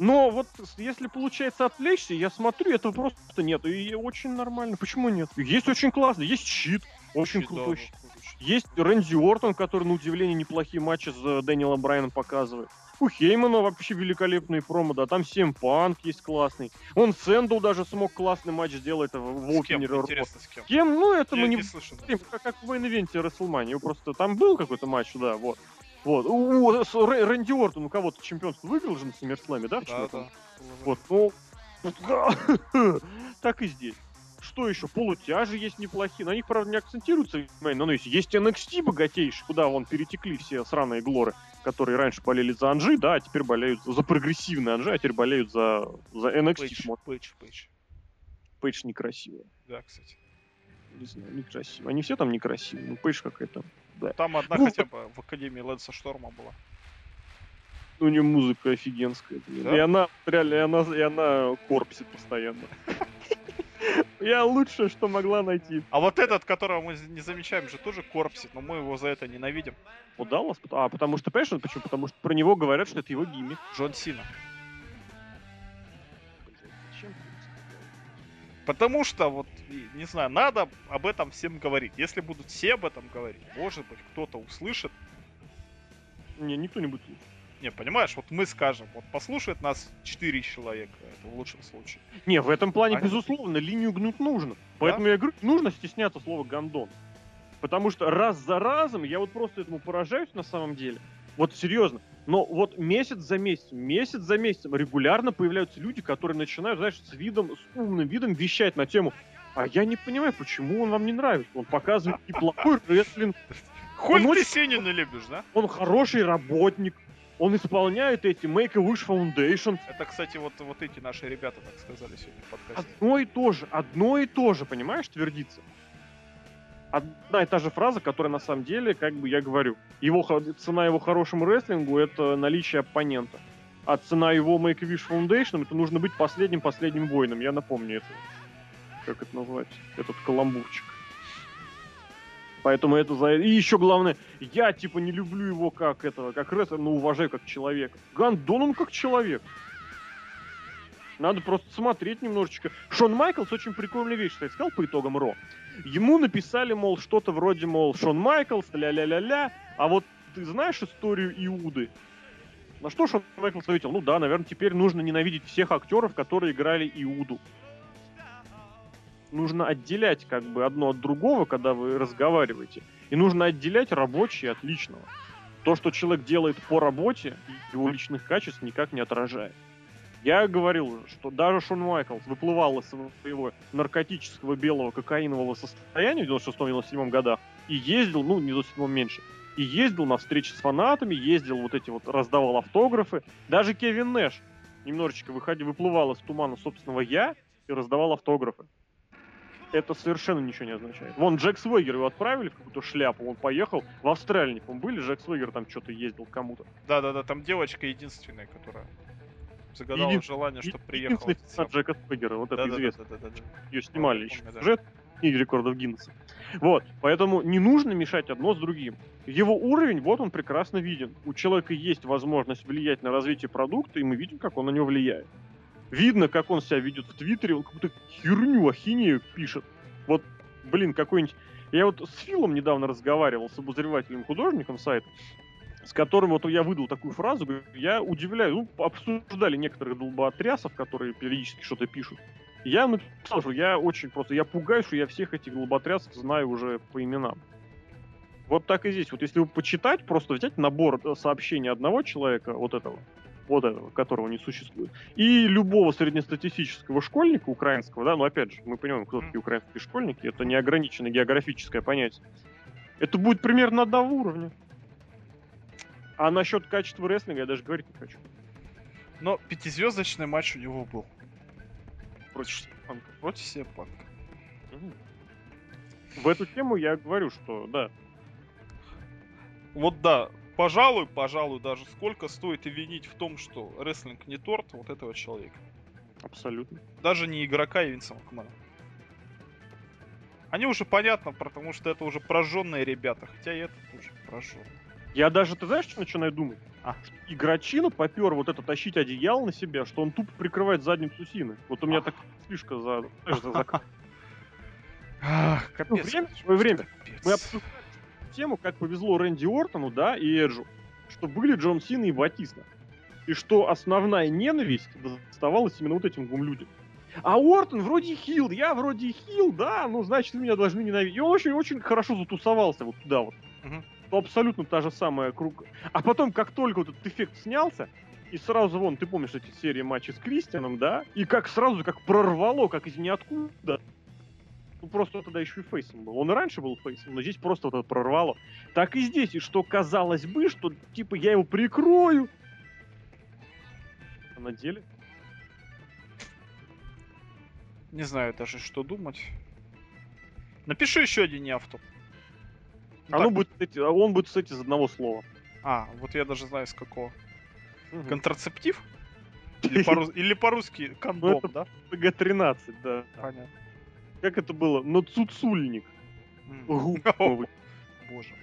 Но вот если получается отвлечься, я смотрю, этого просто нет. И очень нормально. Почему нет? Есть очень классно, есть Щит, очень Щит, крутой щит. Есть Рэнди Ортон, который, на удивление, неплохие матчи с э, Дэниелом Брайаном показывает. У Хеймана вообще великолепные промо, да, там CM Панк есть классный. Он Сэндоу даже смог классный матч сделать в в С кем? Интересно, с кем? Кем? Ну, это Я мы не не слышал. Блин, Как, как в main event е Рестлмании. Просто там был какой-то матч, да, вот. Вот. У, у- Рэ- Рэнди Ортон у кого-то чемпионство выиграл же на Саммерслэме, да? Да, да. Вот, ну, <laughs> так и здесь. Что еще? Полутяжи есть неплохие. На них, правда, не акцентируются, внимание, но ну, есть. Есть NXT богатейший, куда вон перетекли все сраные глоры, которые раньше болели за Анжи, да, а теперь болеют за прогрессивные Анжи, а теперь болеют за, за NXT. Пейдж. Пейдж, Пейдж. Пейдж некрасивая. Да, кстати. Не знаю, некрасивая. Они все там некрасивые. Ну, Пейдж какая-то... Там одна Ну, хотя бы в Академии Лэнса Шторма была. Ну, у нее музыка офигенская. блин. Да? И она, реально, и она, и она корпсит постоянно. <laughs> Я лучшее, что могла найти. А вот этот, которого мы не замечаем, же тоже корпсит, но мы его за это ненавидим. У Даллас? А, потому что, понимаешь, почему? Потому что про него говорят, что это его гиммик. Джон Сина. Потому что, вот, не знаю, надо об этом всем говорить. Если будут все об этом говорить, может быть, кто-то услышит. Не, никто не будет слушать. Не, понимаешь, вот мы скажем, вот послушает нас 4 человека, это в лучшем случае. Не, в этом плане, А- безусловно, линию гнуть нужно. Поэтому я говорю, нужно стесняться слова «гандон». Потому что раз за разом я вот просто этому поражаюсь на самом деле. Вот серьезно. Но вот месяц за месяцем, месяц за месяцем регулярно появляются люди, которые начинают, знаешь, с видом, с умным видом вещать на тему а я не понимаю, почему он вам не нравится. Он показывает неплохой рестлинг, Хуй ты Сенина любишь, да? он хороший работник, он исполняет эти Make-A-Wish Foundation. Это, кстати, вот, вот эти наши ребята так сказали сегодня в подкасте. Одно и то же, одно и то же, понимаешь, твердится. Одна и та же фраза, которая на самом деле, как бы я говорю, его цена его хорошему рестлингу это наличие оппонента. А цена его Make-A-Wish Foundation это нужно быть последним-последним воином. Я напомню это. Как это назвать? Этот каламбурчик. Поэтому это за... И еще главное, я типа не люблю его как этого, как рестлер, но уважаю как человека. Гандон он как человек. Надо просто смотреть немножечко. Шон Майклс очень прикольную вещь, кстати, сказал по итогам Ро. Ему написали, мол, что-то вроде, мол, Шон Майклс, ля-ля-ля-ля, а вот ты знаешь историю Иуды? На что Шон Майклс ответил, ну да, наверное, теперь нужно ненавидеть всех актеров, которые играли Иуду. Нужно отделять как бы одно от другого, когда вы разговариваете. И нужно отделять рабочее от личного. То, что человек делает по работе, его личных качеств никак не отражает. Я говорил что даже Шон Майклс выплывал из своего наркотического белого кокаинового состояния в 96-97 годах и ездил, ну, не в 97 меньше, и ездил на встречи с фанатами, ездил вот эти вот, раздавал автографы. Даже Кевин Нэш немножечко выходил, выплывал из тумана собственного «я» и раздавал автографы. Это совершенно ничего не означает. Вон Джек Свегер его отправили в какую-то шляпу, он поехал в Австралию, не помню, были, Джек Свегер там что-то ездил кому-то. Да-да-да, там девочка единственная, которая загадала Един- желание, чтобы приехал. Единственный Джека Свегера, вот это известно. Да-да-да. ее снимали Помню, еще да. сюжет книги рекордов Гиннесса. Вот, поэтому не нужно мешать одно с другим. Его уровень, вот он прекрасно виден. У человека есть возможность влиять на развитие продукта, и мы видим, как он на него влияет. Видно, как он себя ведет в Твиттере, он какую-то херню, ахинею пишет. Вот, блин, какой-нибудь... Я вот с Филом недавно разговаривал, с обозревателем художником сайта, с которым вот я выдал такую фразу, я удивляю, ну, обсуждали некоторых долбоотрясов, которые периодически что-то пишут. Я написал, что я очень просто, я пугаюсь, что я всех этих долботрясов знаю уже по именам. Вот так и здесь. Вот если вы почитать, просто взять набор э, сообщений одного человека, вот этого, вот этого, которого не существует, и любого среднестатистического школьника украинского, да, ну опять же, мы понимаем, кто такие украинские школьники, это не ограниченное географическое понятие. Это будет примерно одного уровня. А насчет качества рестлинга я даже говорить не хочу. Но пятизвездочный матч у него был. Против Степанка. Против Степанка. В эту тему я говорю, что да. Вот да, пожалуй, пожалуй, даже сколько стоит и винить в том, что рестлинг не торт вот этого человека. Абсолютно. Даже не игрока и Винса Макмена. Они уже понятно, потому что это уже прожженные ребята, хотя и этот уже прожженный. Я даже, ты знаешь, что начинаю думать? А, игрочина попер вот это тащить одеяло на себя, что он тупо прикрывает задницу Сины. Вот у меня так слишком за... за, за... Ах, капец. Ну, время, свое время. Мы обсуждали тему, как повезло Рэнди Ортону, да, и Эджу, что были Джон Сина и Батиста. И что основная ненависть доставалась именно вот этим двум людям. А Уортон вроде хил, я вроде хил, да, ну значит вы меня должны ненавидеть. И он очень-очень хорошо затусовался вот туда вот. Угу то абсолютно та же самая круг. А потом, как только вот этот эффект снялся, и сразу вон, ты помнишь эти серии матчей с Кристианом, да? И как сразу, как прорвало, как из ниоткуда. Ну, просто тогда еще и фейсом был. Он и раньше был фейсом, но здесь просто вот это прорвало. Так и здесь. И что казалось бы, что типа я его прикрою. А на деле? Не знаю даже, что думать. Напиши еще один не авто. Ну, Оно так. будет, кстати, а он будет, кстати, из одного слова. А, вот я даже знаю, с какого. Угу. Контрацептив? Или, по <laughs> или по-русски кондом, ну, да? ПГ-13, да. Понятно. Как это было? Ну, цуцульник. <laughs> Боже.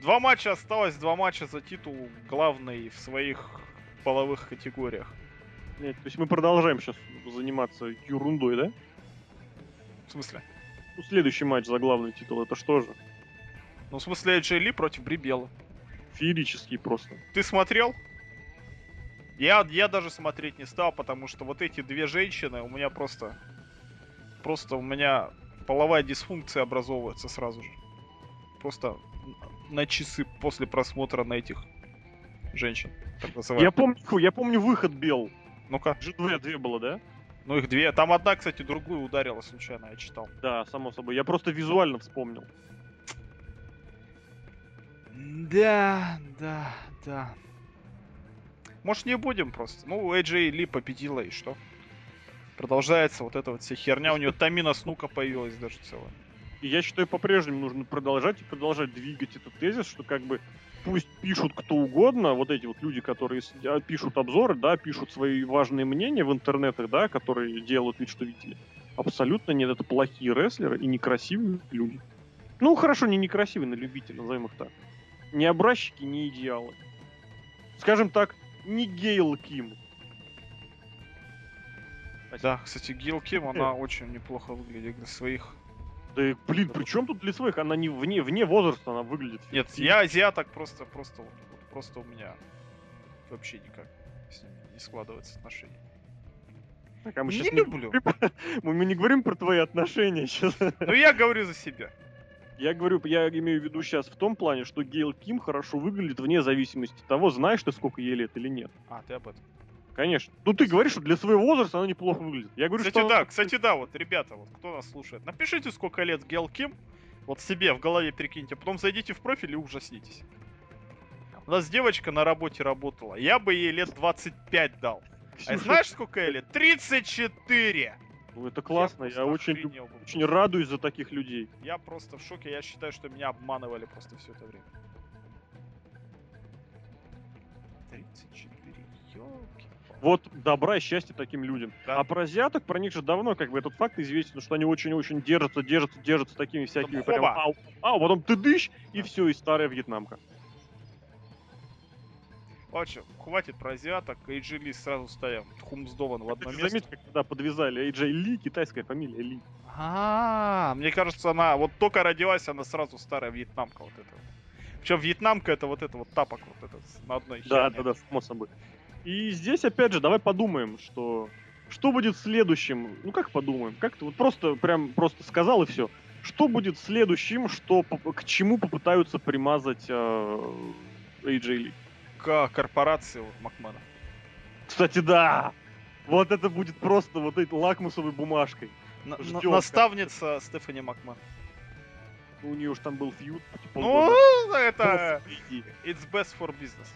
Два матча осталось, два матча за титул главный в своих половых категориях. Нет, то есть мы продолжаем сейчас заниматься ерундой, да? В смысле? Ну, следующий матч за главный титул, это что же? Ну, в смысле, Ли против Брибела. Феерический просто. Ты смотрел? Я, я даже смотреть не стал, потому что вот эти две женщины у меня просто... Просто у меня половая дисфункция образовывается сразу же. Просто на часы после просмотра на этих женщин. Я помню, я помню выход Бел. Ну-ка. Две, две было, да? Ну их две. Там одна, кстати, другую ударила случайно, я читал. Да, само собой. Я просто визуально вспомнил. Да, да, да. Может не будем просто. Ну, AJ Ли победила и что? Продолжается вот эта вот вся херня. У нее Тамина Снука появилась даже целая. И я считаю, по-прежнему нужно продолжать и продолжать двигать этот тезис, что как бы пусть пишут кто угодно, вот эти вот люди, которые а, пишут обзоры, да, пишут свои важные мнения в интернетах, да, которые делают вид, что видели. Абсолютно нет, это плохие рестлеры и некрасивые люди. Ну, хорошо, не некрасивые, на любителя, назовем их так. Не образчики, не идеалы. Скажем так, не Гейл Ким. Да, кстати, Гейл Ким, она очень неплохо выглядит для своих. Да, блин, при чем тут для своих? Она не вне, вне возраста, она выглядит. Нет, я азиаток просто, просто, просто у меня вообще никак с ними не складывается отношения. Так, а мы не люблю. Не, <laughs> мы не говорим про твои отношения сейчас. Ну я говорю за себя. Я говорю, я имею в виду сейчас в том плане, что Гейл Ким хорошо выглядит вне зависимости от того, знаешь ты, сколько ей лет или нет. А, ты об этом. Конечно. Ну ты говоришь, что для своего возраста она неплохо выглядит. Я говорю, кстати, что да, она... кстати, да, вот, ребята, вот кто нас слушает, напишите, сколько лет Гейл Ким, вот себе в голове перекиньте, потом зайдите в профиль и ужаснитесь. У нас девочка на работе работала, я бы ей лет 25 дал. А <laughs> знаешь, сколько ей лет? 34! Ну это классно, я, я очень, охренел, очень радуюсь за таких людей. Я просто в шоке, я считаю, что меня обманывали просто все это время. 34, елки. Вот добра и счастья таким людям. Да. А про азиаток, про них же давно как бы этот факт известен, что они очень-очень держатся, держатся, держатся такими всякими прям ау, ау, потом ты дышь, и все, и старая вьетнамка. Короче, хватит про азиаток, AJ Ли сразу ставим Хумсдован в одно место. заметь, как когда подвязали AJ Ли, китайская фамилия Ли. А, мне кажется, она вот только родилась, она сразу старая вьетнамка вот эта. Причем вьетнамка это вот это вот тапок вот этот на одной Да, да, да, само собой. И здесь, опять же, давай подумаем, что что будет следующим. Ну как подумаем? Как ты вот просто прям просто сказал и все. Что будет следующим, что к чему попытаются примазать э, AJ Ли? К корпорации вот Макмена. Кстати, да! Вот это будет просто вот этой лакмусовой бумажкой. На- Ждём, наставница Стефани Макмен. У нее уж там был фьюд. типа, Ну, полгода. это... It's best for business.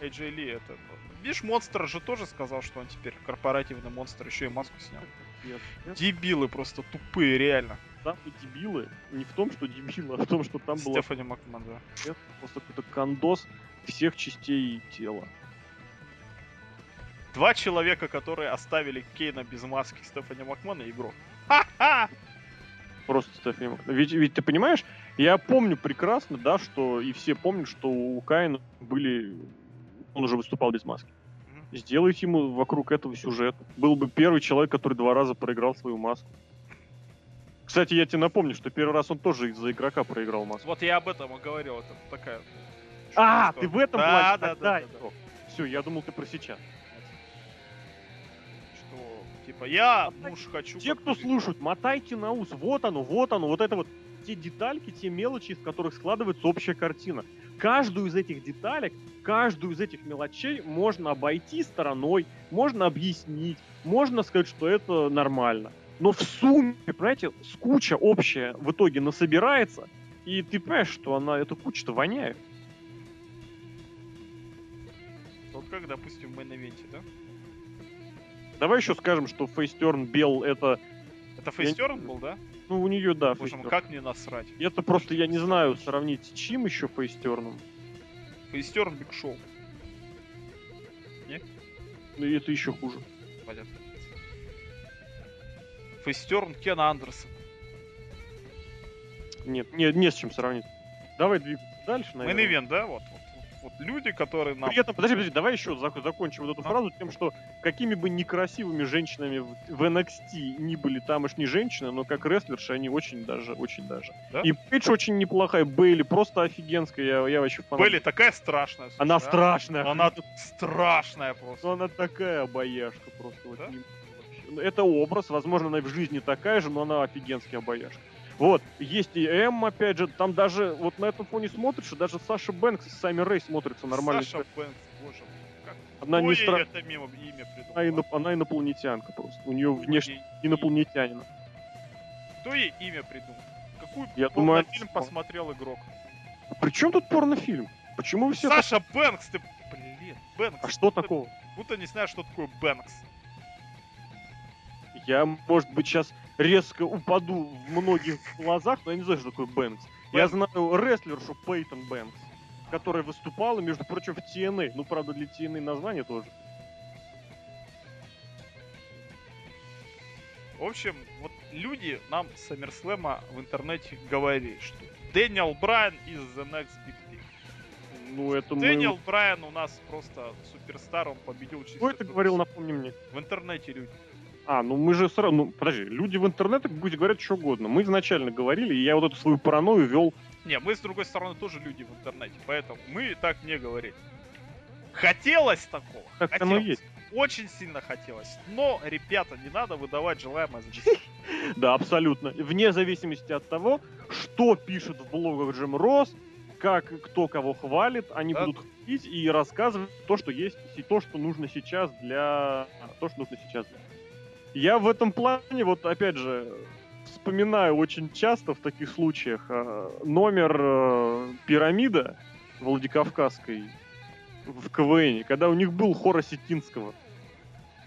AJ Ли это... ну, Видишь, Монстр же тоже сказал, что он теперь корпоративный монстр, еще и маску снял. Нет, нет. Дебилы просто тупые, реально. Там и дебилы. Не в том, что дебилы, а в том, что там было Стефани Макмен, да. просто какой-то кондос всех частей тела. Два человека, которые оставили Кейна без маски, Стефани Макмана и игрок. Ха-ха! Просто Стефани Мак- Ведь, ведь ты понимаешь, я помню прекрасно, да, что и все помнят, что у Каина были... Он уже выступал без маски. Сделайте ему вокруг этого сюжет. Был бы первый человек, который два раза проиграл свою маску. Кстати, я тебе напомню, что первый раз он тоже из-за игрока проиграл маску. Вот я об этом и говорил, это такая... А, ты в этом плане? Да, да, да. Все, я думал, ты про сейчас. Что, типа, я муж хочу... Те, кто слушают, мотайте на ус. Вот оно, вот оно, вот это вот те детальки, те мелочи, из которых складывается общая картина. Каждую из этих деталек, каждую из этих мелочей можно обойти стороной, можно объяснить, можно сказать, что это нормально. Но в сумме, понимаете, с куча общая в итоге насобирается, и ты понимаешь, что она, эта куча-то воняет. Как, допустим, в main event е, да? Давай еще скажем, что face turn был это, Это face turn был, да? ну, у нее, да, Боже мой, как мне насрать? Это просто, я не знаю, сравнить с чем еще face turn ом. Face turn Биг Шоу. Ну, и это еще хуже. Понятно. Фейстерн Кена Андерсон. Нет, не, не с чем сравнить. Давай двигаться дальше, наверное. Мейн-ивент, да? Вот, вот, вот, вот люди, которые нам... При этом, подожди, подожди, давай еще зак- закончим вот эту А. фразу тем, что какими бы некрасивыми женщинами в, в NXT ни были тамошние женщины, но как рестлерши они очень даже, очень даже. Да? И Пейдж очень неплохая, Бейли просто офигенская, я, я вообще фанат. Были такая страшная. слушай, Она а? страшная. Она тут страшная просто. Ну, она такая обаяшка просто. вот Да? не- вообще. Ну, Это образ, возможно, она в жизни такая же, но она офигенский обаяшка. Вот, есть и М, опять же, там даже, вот на этом фоне смотришь, даже Саша Бэнкс и Сами Рэй смотрятся нормально. Саша Бэнкс, боже мой. Как Она не стра- это мимо имя. Она, иноп- она инопланетянка просто. У нее внешне инопланетянина. Кто ей имя придумал? Какую Я думаю, фильм это- посмотрел игрок? При чем тут порнофильм? Почему вы все... так- Саша Бэнкс, ты... Блин, Бэнкс. А что Будто- такого? Будто не знаю, что такое Бэнкс. Я, может быть, сейчас резко упаду в многих глазах, но я не знаю, что такое Бэнкс. Я знаю рестлершу Пейтон Бэнкс, которая выступала, между прочим, в TNA. Ну, правда, для TNA название тоже. В общем, вот люди нам с Саммерслэма в интернете говорили, что Дэниел Брайан is the next big thing. Ну, это мы... Дэниел Брайан у нас просто суперстар, он победил чисто... Кто это говорил, напомни мне? В интернете люди. А, ну мы же сразу... Ну, подожди, люди в интернете пусть говорят что угодно. Мы изначально говорили, и я вот эту свою паранойю вел... Не, мы с другой стороны тоже люди в интернете, поэтому мы так не говорим. Хотелось такого. Так оно хотелось. есть. Очень сильно хотелось. Но, ребята, не надо выдавать желаемое за. <laughs> Да, абсолютно. Вне зависимости от того, что пишет в блогах Джим Росс, как кто кого хвалит, они Да. будут хвалить и рассказывать то, что есть, и то, что нужно сейчас для... То, что нужно сейчас. Я в этом плане, вот опять же, вспоминаю очень часто в таких случаях э, номер э, пирамида Владикавказской в КВН, когда у них был хор Осетинского.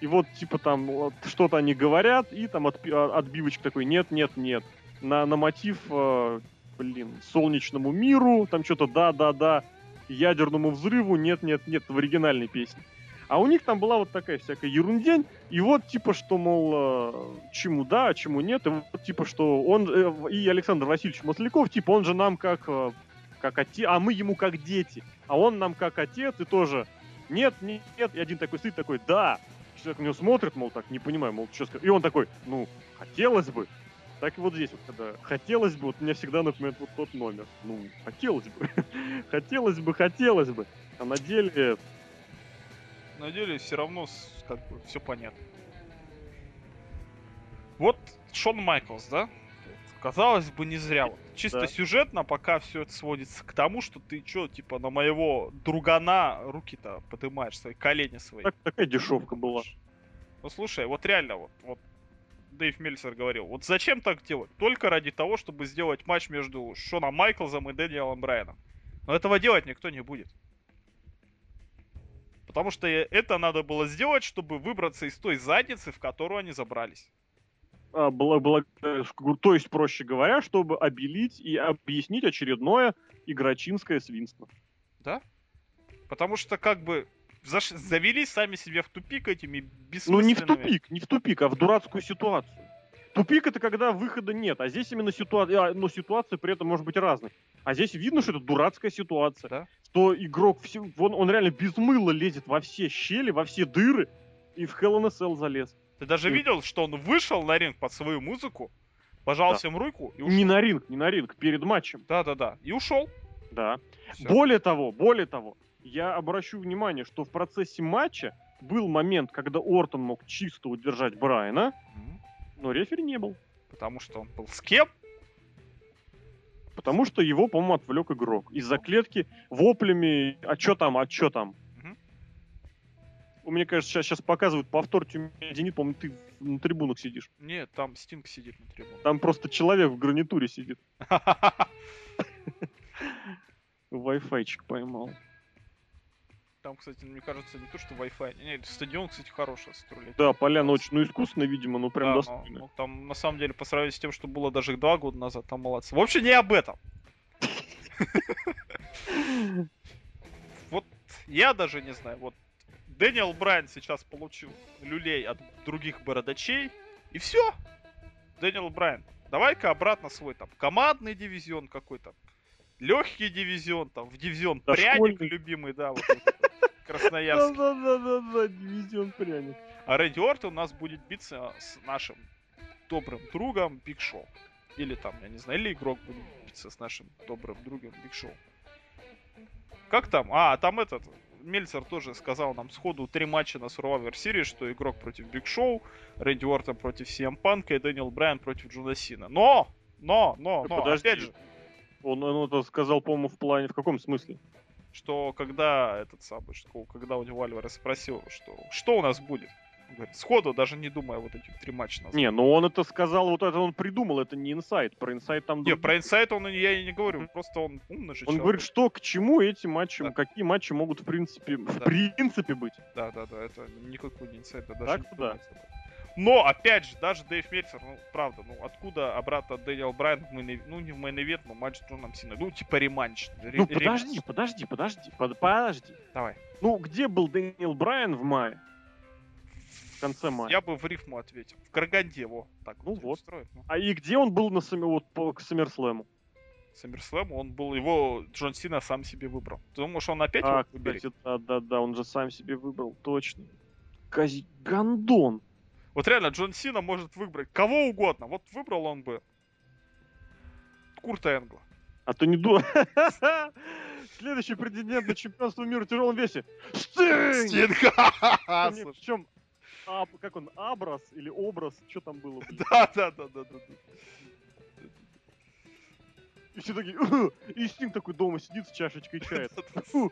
И вот, типа, там вот, что-то они говорят, и там отпи- а- отбивочка такой, нет, нет, нет. На, на мотив, э, блин, солнечному миру, там что-то да-да-да, ядерному взрыву, нет, нет, нет, в оригинальной песне. А у них там была вот такая всякая ерундень, и вот типа что, мол, э, чему да, а чему нет, и вот типа что он, э, и Александр Васильевич Масляков, типа он же нам как, э, как отец, а мы ему как дети, а он нам как отец, и тоже нет, нет, нет, и один такой стоит такой, да, человек на него смотрит, мол, так, не понимаю, мол, что сказать, и он такой, ну, хотелось бы, так и вот здесь вот, когда хотелось бы, вот меня всегда напоминает вот тот номер. Ну, хотелось бы. <laughs> хотелось бы, хотелось бы. А на деле... На деле все равно как бы все понятно. Вот Шон Майклс, да? Казалось бы, не зря. Вот. Чисто да. сюжетно пока все это сводится к тому, что ты что, типа, на моего другана руки-то поднимаешь, свои колени свои. Так, такая дешевка была. Ну слушай, вот реально, вот, вот Дэйв Мельцер говорил, вот зачем так делать? Только ради того, чтобы сделать матч между Шоном Майклзом и Дэниелом Брайаном. Но этого делать никто не будет. Потому что это надо было сделать, чтобы выбраться из той задницы, в которую они забрались. А, было, было, то есть, проще говоря, чтобы обелить и объяснить очередное игрочинское свинство. Да? Потому что, как бы, заш... завели сами себя в тупик этими бессмысленными... Ну, не в тупик, не в тупик, а в дурацкую ситуацию. Тупик это когда выхода нет, а здесь именно ситуация, но ситуация при этом может быть разной. А здесь видно, что это дурацкая ситуация. Да? Что игрок, все, он, он реально без мыла лезет во все щели, во все дыры и в Hell in a Cell залез. Ты даже и... видел, что он вышел на ринг под свою музыку, пожал да. всем руку и ушел. Не на ринг, не на ринг, перед матчем. Да-да-да, и ушел. Да. Все. Более того, более того, я обращу внимание, что в процессе матча был момент, когда Ортон мог чисто удержать Брайана, но рефери не был. Потому что он был с кем? Потому что его, по-моему, отвлек игрок. Из-за клетки воплями, а чё там, а чё там? Угу. У меня, кажется, сейчас, сейчас показывают повтор Тюмени, по-моему, ты на трибунах сидишь. Нет, там Стинг сидит на трибунах. Там просто человек в гарнитуре сидит. <laughs> Wi-Fi поймал. Там, кстати, мне кажется, не то, что Wi-Fi. Не, стадион, кстати, хороший строили. Да, поляна очень, ну, искусственно, видимо, ну, прям да, достойно. Ну, там, на самом деле, по сравнению с тем, что было даже два года назад, там молодцы. В общем, не об этом. <laughs> Вот я даже не знаю, вот Дэниел Брайан сейчас получил люлей от других бородачей, и все. Дэниел Брайан, давай-ка обратно свой там командный дивизион какой-то, легкий дивизион, там, в дивизион да, пряник школьный. любимый, да, вот Красноярск. Да-да-да, дивизион пряник. А Рэнди Ортон у нас будет биться с нашим добрым другом Биг Шоу. Или там, я не знаю, или игрок будет биться с нашим добрым другом Биг Шоу. Как там? А, там этот, Мельцер тоже сказал нам сходу три матча на Survivor Series, что игрок против Биг Шоу, Рэнди Ортон против CM Панка и Дэниел Брайан против Джона Сина. Но! Но! Но! Но! Подожди. Опять же, он, он это сказал, по-моему, в плане, в каком смысле? Что когда этот самый, что когда у него Альварес спросил, что что у нас будет, говорит, сходу, даже не думая вот эти три матча назвал. Не, ну он это сказал, вот это он придумал, это не инсайд. Про инсайд там... Не, про инсайд он я и не говорю, просто он умный же Он человек. говорит, что к чему эти матчи, да. какие матчи могут в принципе, да. в принципе быть. Да, да, да, это никакой не инсайд, да, даже так, да. Но, опять же, даже Дэйв Мельцер, ну, правда, ну, откуда обратно Дэниел Брайан в main ну, не в main но матч с Джоном Синой. Ну, типа реманч. Ре- ну, подожди, подожди, подожди, под, подожди. Давай. Ну, где был Дэниел Брайан в мае? В конце мая. Я бы в рифму ответил. В Караганде, во. Так ну вот. Устроит, ну. А и где он был на сами, вот, по, к Саммерслэму? Саммерслэму, он был, его Джон Сина сам себе выбрал. Ты думаешь, он опять а, его выберет? Кстати, да, да, да, он же сам себе выбрал, точно. Кази... Гандон. Вот реально, Джон Сина может выбрать кого угодно. Вот выбрал он бы Курта Энгла. А то не дура. <laughs> Следующий претендент на чемпионство мира в тяжелом весе. Стинг! Стинг! Причем, а, как он, Абрас или Образ, что там было? <laughs> Да, да, да, да, да. И все такие, и Стинг такой дома сидит с чашечкой чая. <laughs>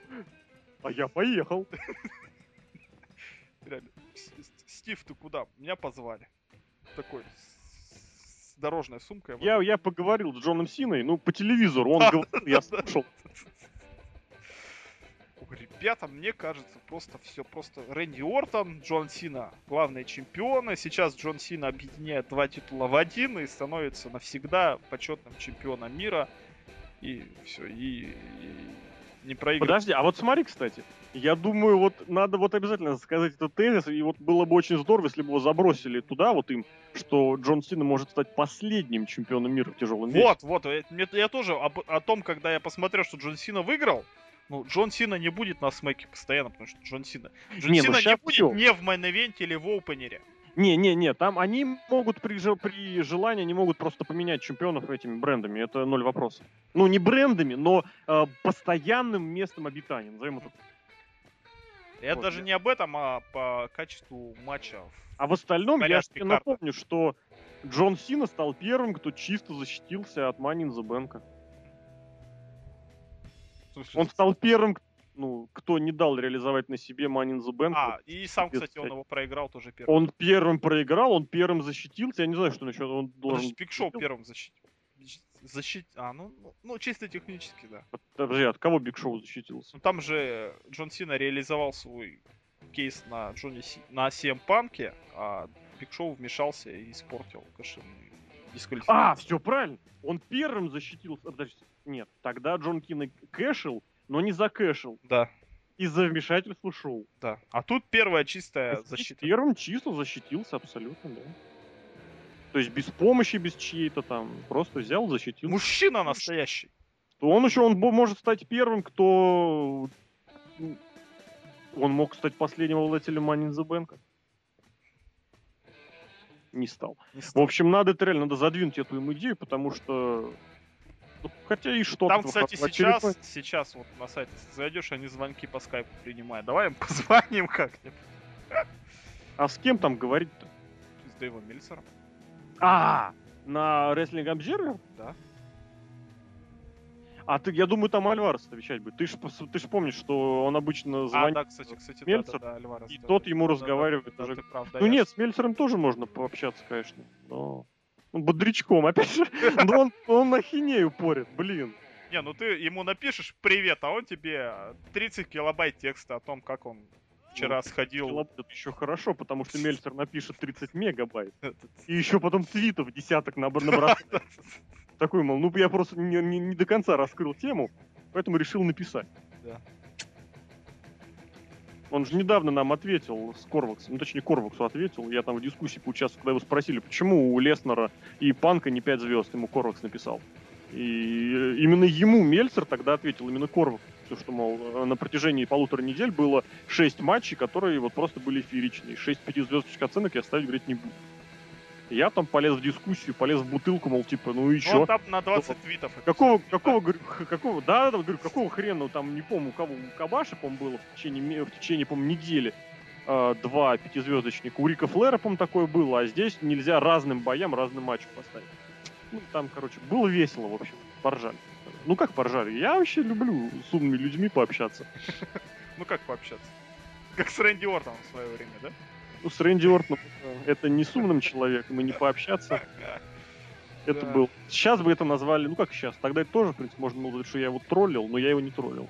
А я поехал. Реально. Стив, ты куда? Меня позвали. Такой, с дорожной сумкой. Я, я поговорил с Джоном Синой, ну, по телевизору, он говорил, я слушал. Ребята, мне кажется, просто все просто. Рэнди Ортон, Джон Сина главные чемпионы. Сейчас Джон Сина объединяет два титула в один и становится навсегда почетным чемпионом мира. И все, и, и не проигрывает. Подожди, а вот смотри, кстати. Я думаю, вот надо вот обязательно сказать этот тезис, и вот было бы очень здорово, если бы его забросили туда, вот им, что Джон Сина может стать последним чемпионом мира в тяжелом весе. Вот, вот, я, мне- я тоже об- о том, когда я посмотрел, что Джон Сина выиграл, ну, Джон Сина не будет на Смэке постоянно, потому что Джон Сина. Джон Не, ну Сина не щас будет всё. не в main event е или в opener е. Не, не, не, там они могут при, при желании, они могут просто поменять чемпионов этими брендами, это ноль вопросов. Ну, не брендами, но э, постоянным местом обитания, назовем это. Я Вот, даже я- не об этом, а по качеству матча. А в остальном я тебе напомню, что Джон Сина стал первым, кто чисто защитился от. В смысле, Он стал первым, ну, кто не дал реализовать на себе Money in the Bank. А, и сам, кстати, он его проиграл тоже первым. Он первым проиграл, он первым защитился. Я не знаю, что насчет он должен... Подожди, Биг Шоу первым защитил. Защит... А, ну, ну, ну, чисто технически, да. Подожди, от кого Биг Шоу защитился? Ну там же Джон Сина реализовал свой кейс на Джонни Си... на CM Панке, а Биг Шоу вмешался и испортил А, дисквалификацию. все правильно. Он первым защитился. Подожди, нет, тогда Джон Сина кэшил, но не закэшил. Да, Из-за вмешательства шоу. да. А тут первая чистая Здесь защита. Первым чисто защитился абсолютно, да. То есть без помощи, без чьей-то там. Просто взял, защитился. Мужчина настоящий. То он еще он может стать первым, кто... м, Он мог стать последним обладателем Money in the Bank. Не стал. Не В стал. общем, надо это реально, надо задвинуть эту им идею, потому что... ну, хотя и что Там, кстати, сейчас, сейчас вот на сайте зайдешь, они звонки по скайпу принимают. Давай им <laughs> позвоним как-нибудь. А с кем там говорить-то? С Дэйвом Мельцером. А, на Wrestling Observer? Да. А ты, я думаю, там Альварес отвечать будет. Ты же ты ж помнишь, что он обычно А, звонит, да, кстати, кстати, да, Мельцер, да, да, Альварес, и да, тот да, ему да, да, разговаривает да, уже. ты прав, да, ну я нет, с Мельцером тоже можно пообщаться, конечно. Но... Ну, бодрячком, опять же. <laughs> Но он, он на хинею порит, блин. Не, ну ты ему напишешь привет, а он тебе 30 килобайт текста о том, как он вчера сходил. Килобайт это еще хорошо, потому что Мельцер напишет 30 мегабайт. <laughs> И еще потом твитов десяток набр- набросает. Такой, мол, ну я просто не, не- не до конца раскрыл тему, поэтому решил написать. Да. Он же недавно нам ответил с Корваксом, ну точнее Корваксу ответил, я там в дискуссии поучаствовал, когда его спросили, почему у Леснера и Панка не 5 звезд, ему Корвакс написал. И именно ему Мельцер тогда ответил, именно Корвакс, все, что, мол, на протяжении полутора недель было 6 матчей, которые вот просто были фееричные. 6 пятизвездочек оценок я ставить, говорить, не буду. Я там полез в дискуссию, полез в бутылку, мол, типа, ну и чё? он там на 20 твитов. Какого, какого, говорю, какого, да, да, говорю, какого хрена, ну, там, не помню, у кого, у Кабаши, по было в течение, в течение, по недели э, два пятизвездочника. У Рика Флера, по такое было, а здесь нельзя разным боям, разным матчам поставить. Ну, там, короче, было весело, в общем, поржали. Ну, как поржали? Я вообще люблю с умными людьми пообщаться. <laughs> Ну как пообщаться? Как с Рэнди Ортоном в свое время, да? Ну, с Рэнди Ортоном э, это не с умным человеком, и не пообщаться. <laughs> Это Да. был. Сейчас бы это назвали, ну как сейчас, тогда это тоже, в принципе, можно было сказать, что я его троллил, но я его не троллил.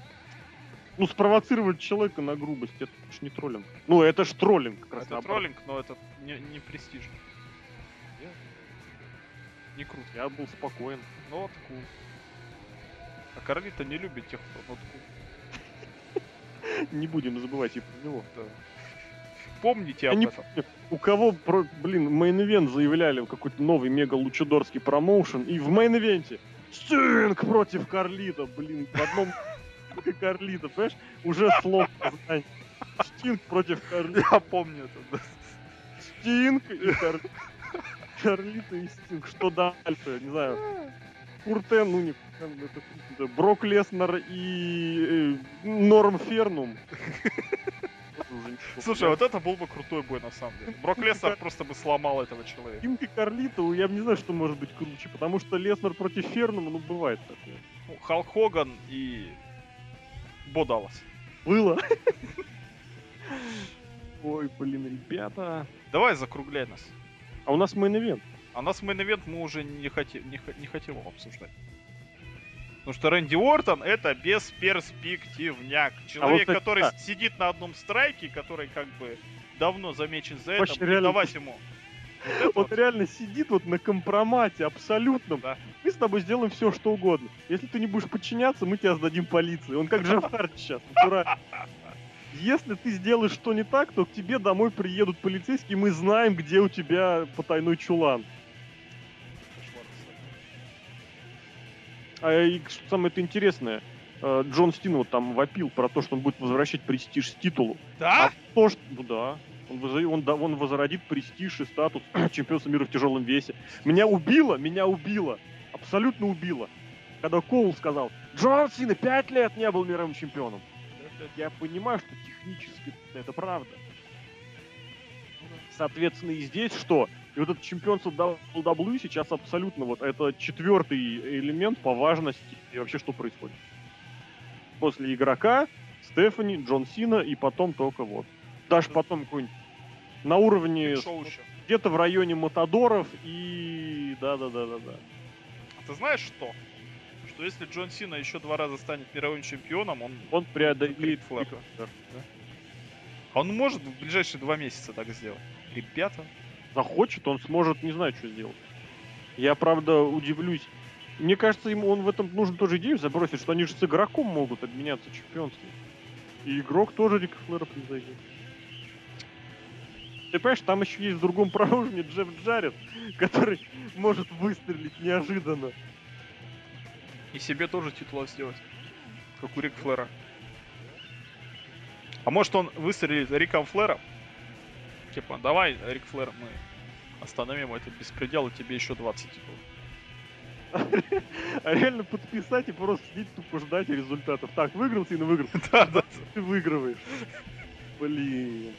Ну, спровоцировать человека на грубость, это ж не троллинг. Ну, это ж троллинг как раз. Это наоборот. троллинг, но это не, не престижно. Я- Не круто. Я был спокоен. Ну вот кул. А Карлита не любит тех, кто вот cool. Не будем забывать и про него. Да. Помните об этом. у кого, про, блин, main event заявляли какой-то новый мега-лучидорский промоушен, и в main event е Стинг против Карлита, блин, в одном Карлита, понимаешь? Уже слов. Стинг против Карлита. Я помню это. да. Стинг и Кар... Карлита и Стинг. Что дальше? Не знаю. Куртен, ну не Куртен, это, это Брок Леснер и э, Норм Фернум. Уже Слушай, вот это был бы крутой бой на самом деле. Брок Леснер <laughs> просто бы сломал этого человека. Стинг и Карлита, я не знаю, что может быть круче, потому что Леснер против Фернума, ну бывает такое. Ну, Халк Хоган и Бо Даллас. Было. <laughs> Ой, блин, ребята. Давай закругляй нас. А у нас main event. А нас main мы уже не, хотим, не, хо- не хотим обсуждать. Потому что Рэнди Ортон это бесперспективняк. Человек, кстати, который да. сидит на одном страйке, который как бы давно замечен за Вообще это, реально давать ему. <laughs> Он реально сидит вот на компромате абсолютном. Да. Мы с тобой сделаем все, что угодно. Если ты не будешь подчиняться, мы тебя сдадим полиции. Он как Джефф Харди сейчас, натурально. <laughs> Если ты сделаешь что не так, то к тебе домой приедут полицейские, мы знаем, где у тебя потайной чулан. А и что самое интересное, э, Джон Стин вот там вопил про то, что он будет возвращать престиж с титулу. Да? А то, что... Ну да. Он, он, да, он возродит престиж и статус <clears throat> чемпионства мира в тяжелом весе. Меня убило, меня убило. Абсолютно убило. Когда Коул сказал, Джон Сина пять лет не был мировым чемпионом. Я понимаю, что технически это правда. Соответственно, и здесь что? И вот это чемпионство WWE сейчас абсолютно вот это четвертый элемент по важности и вообще что происходит. После игрока Стефани, Джон Сина и потом только вот. Даже потом какой-нибудь на уровне где-то в районе Матадоров и да-да-да-да-да. А ты знаешь что? Что если Джон Сина еще два раза станет мировым чемпионом, он, Он преодолеет. Рика Флэр. он может в ближайшие два месяца так сделать. Ребята, захочет, он сможет, не знаю, что сделать. Я, правда, удивлюсь. Мне кажется, ему он в этом нужно тоже идею забросить, что они же с игроком могут обменяться чемпионством. И игрок тоже Рика Флэра превзойдет. Ты понимаешь, там еще есть в другом проужине Джефф Джаред, который может выстрелить неожиданно. и себе тоже титул сделать. Как у Рик Флэра. А может он выстрелит Риком Флэром? Типа, давай, Рик Флэр, мы остановим этот беспредел, и тебе еще 20 титулов. А реально подписать и просто сидеть тупо ждать результатов. Так, выиграл Сина, выиграл. <laughs> Да, да. Ты выигрываешь. Блин.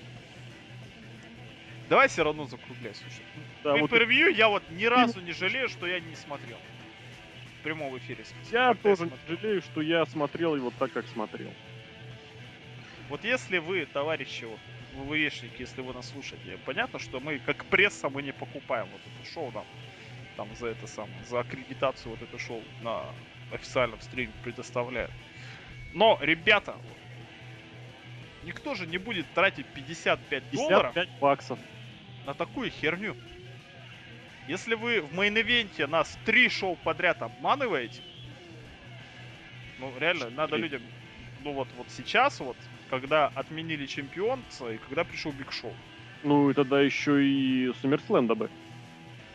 Давай все равно закругляй, слушай. Да, вот Pay-per-view я вот ни разу не жалею, что я не смотрел. В прямом эфире. я тоже не жалею, что я смотрел его так, как смотрел. Вот если вы, товарищи, вот, ВВЕшники, если вы нас слушаете, понятно, что мы, как пресса, мы не покупаем вот это шоу нам, там, за это самое, за аккредитацию вот это шоу на официальном стриме предоставляют. Но, ребята, никто же не будет тратить 55 долларов 55 баксов. на такую херню. Если вы в main event е нас три шоу подряд обманываете, ну реально, надо Четыре. людям, ну вот, вот сейчас вот, когда отменили чемпионство и когда пришел Биг Шоу. Ну и тогда еще и Саммерслэм добавь.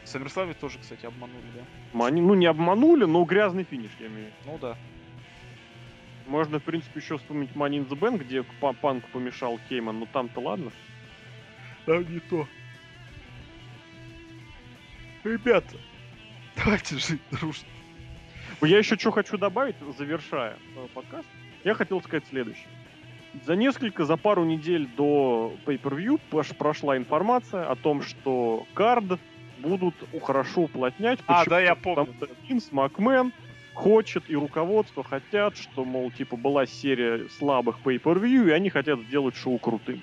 Саммерсламе тоже, кстати, обманули, да? Мани- Ну не обманули, но грязный финиш, я имею в виду. Ну да. Можно, в принципе, еще вспомнить Money in the Bank, где Па- Панку помешал Хейман, но там-то ладно. Да не то. Ребята, давайте жить дружно. Я еще что хочу добавить, завершая э, подкаст. Я хотел сказать следующее. За несколько, за пару недель до Pay-Per-View прошла информация о том, что кард будут хорошо уплотнять. А, да, я помню. Потому что Винс Макмен хочет и руководство хотят, что, мол, типа была серия слабых Pay-Per-View, и они хотят сделать шоу крутым.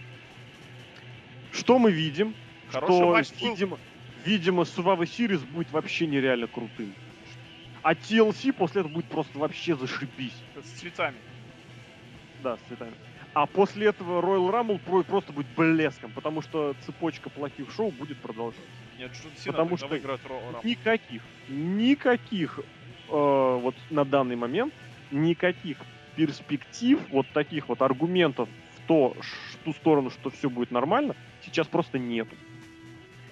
Что мы видим? Хороший что, матч видимо, видимо, Survivor Series будет вообще нереально крутым. А TLC после этого будет просто вообще зашибись. С цветами. Да, с цветами. А после этого Royal Rumble про- просто будет блеском, потому что цепочка плохих шоу будет продолжаться. Нет, Джон Сина Потому что выиграет Ро- Рамбл. Никаких, никаких, э, вот на данный момент, никаких перспектив, вот таких вот аргументов в, то, в ту сторону, что все будет нормально, сейчас просто нету.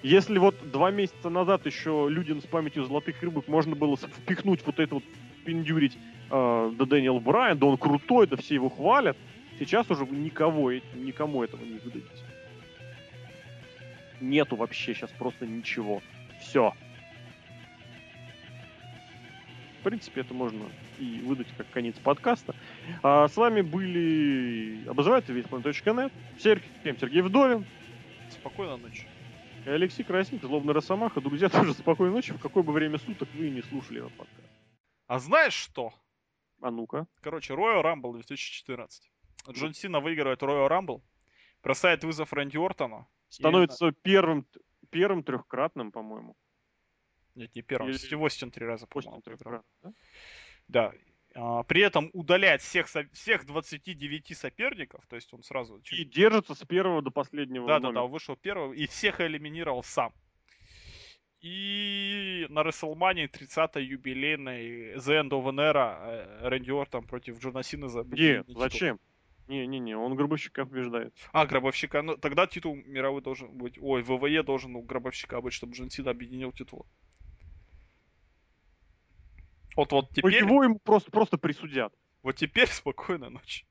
Если вот два месяца назад еще людям с памятью золотых рыбок можно было впихнуть вот это вот, пиндюрить э, да Дэниел Брайан, да он крутой, да все его хвалят, сейчас уже никого, никому этого не выдадите. Нету вообще сейчас просто ничего. Все. В принципе, это можно и выдать как конец подкаста. А с вами были обозреватель весьма.нет, Сергей, Сергей Вдовин Спокойной ночи. и Алексей Красник, Злобный Росомаха. Друзья, <laughs> тоже спокойной ночи, в какое бы время суток вы не слушали этот подкаст. А знаешь что? А ну-ка. Короче, Royal Rumble 2014. Джон Сина выигрывает Royal Rumble, бросает вызов Рэнди Ортону. Становится первым, первым трехкратным, по-моему. Нет, не первым, Или- Стив Остин три раза, по-моему, Да. да? А, при этом удаляет всех, всех 29 соперников, то есть он сразу... И держится с первого до последнего Да, да, да, номера. он вышел первым и всех элиминировал сам. И на WrestleMania 30-й юбилейной The End of an Era э, Рэнди Ортон против Джона Сина за Нет, объединение титула. Не-не-не, он Гробовщика побеждает. А, Гробовщика. Ну, тогда титул мировой должен быть... Ой, ВВЕ должен у Гробовщика быть, чтобы Джон Сина объединил титул. Вот, вот Ну, теперь... его ему просто, просто присудят. Вот теперь <laughs> спокойной ночи.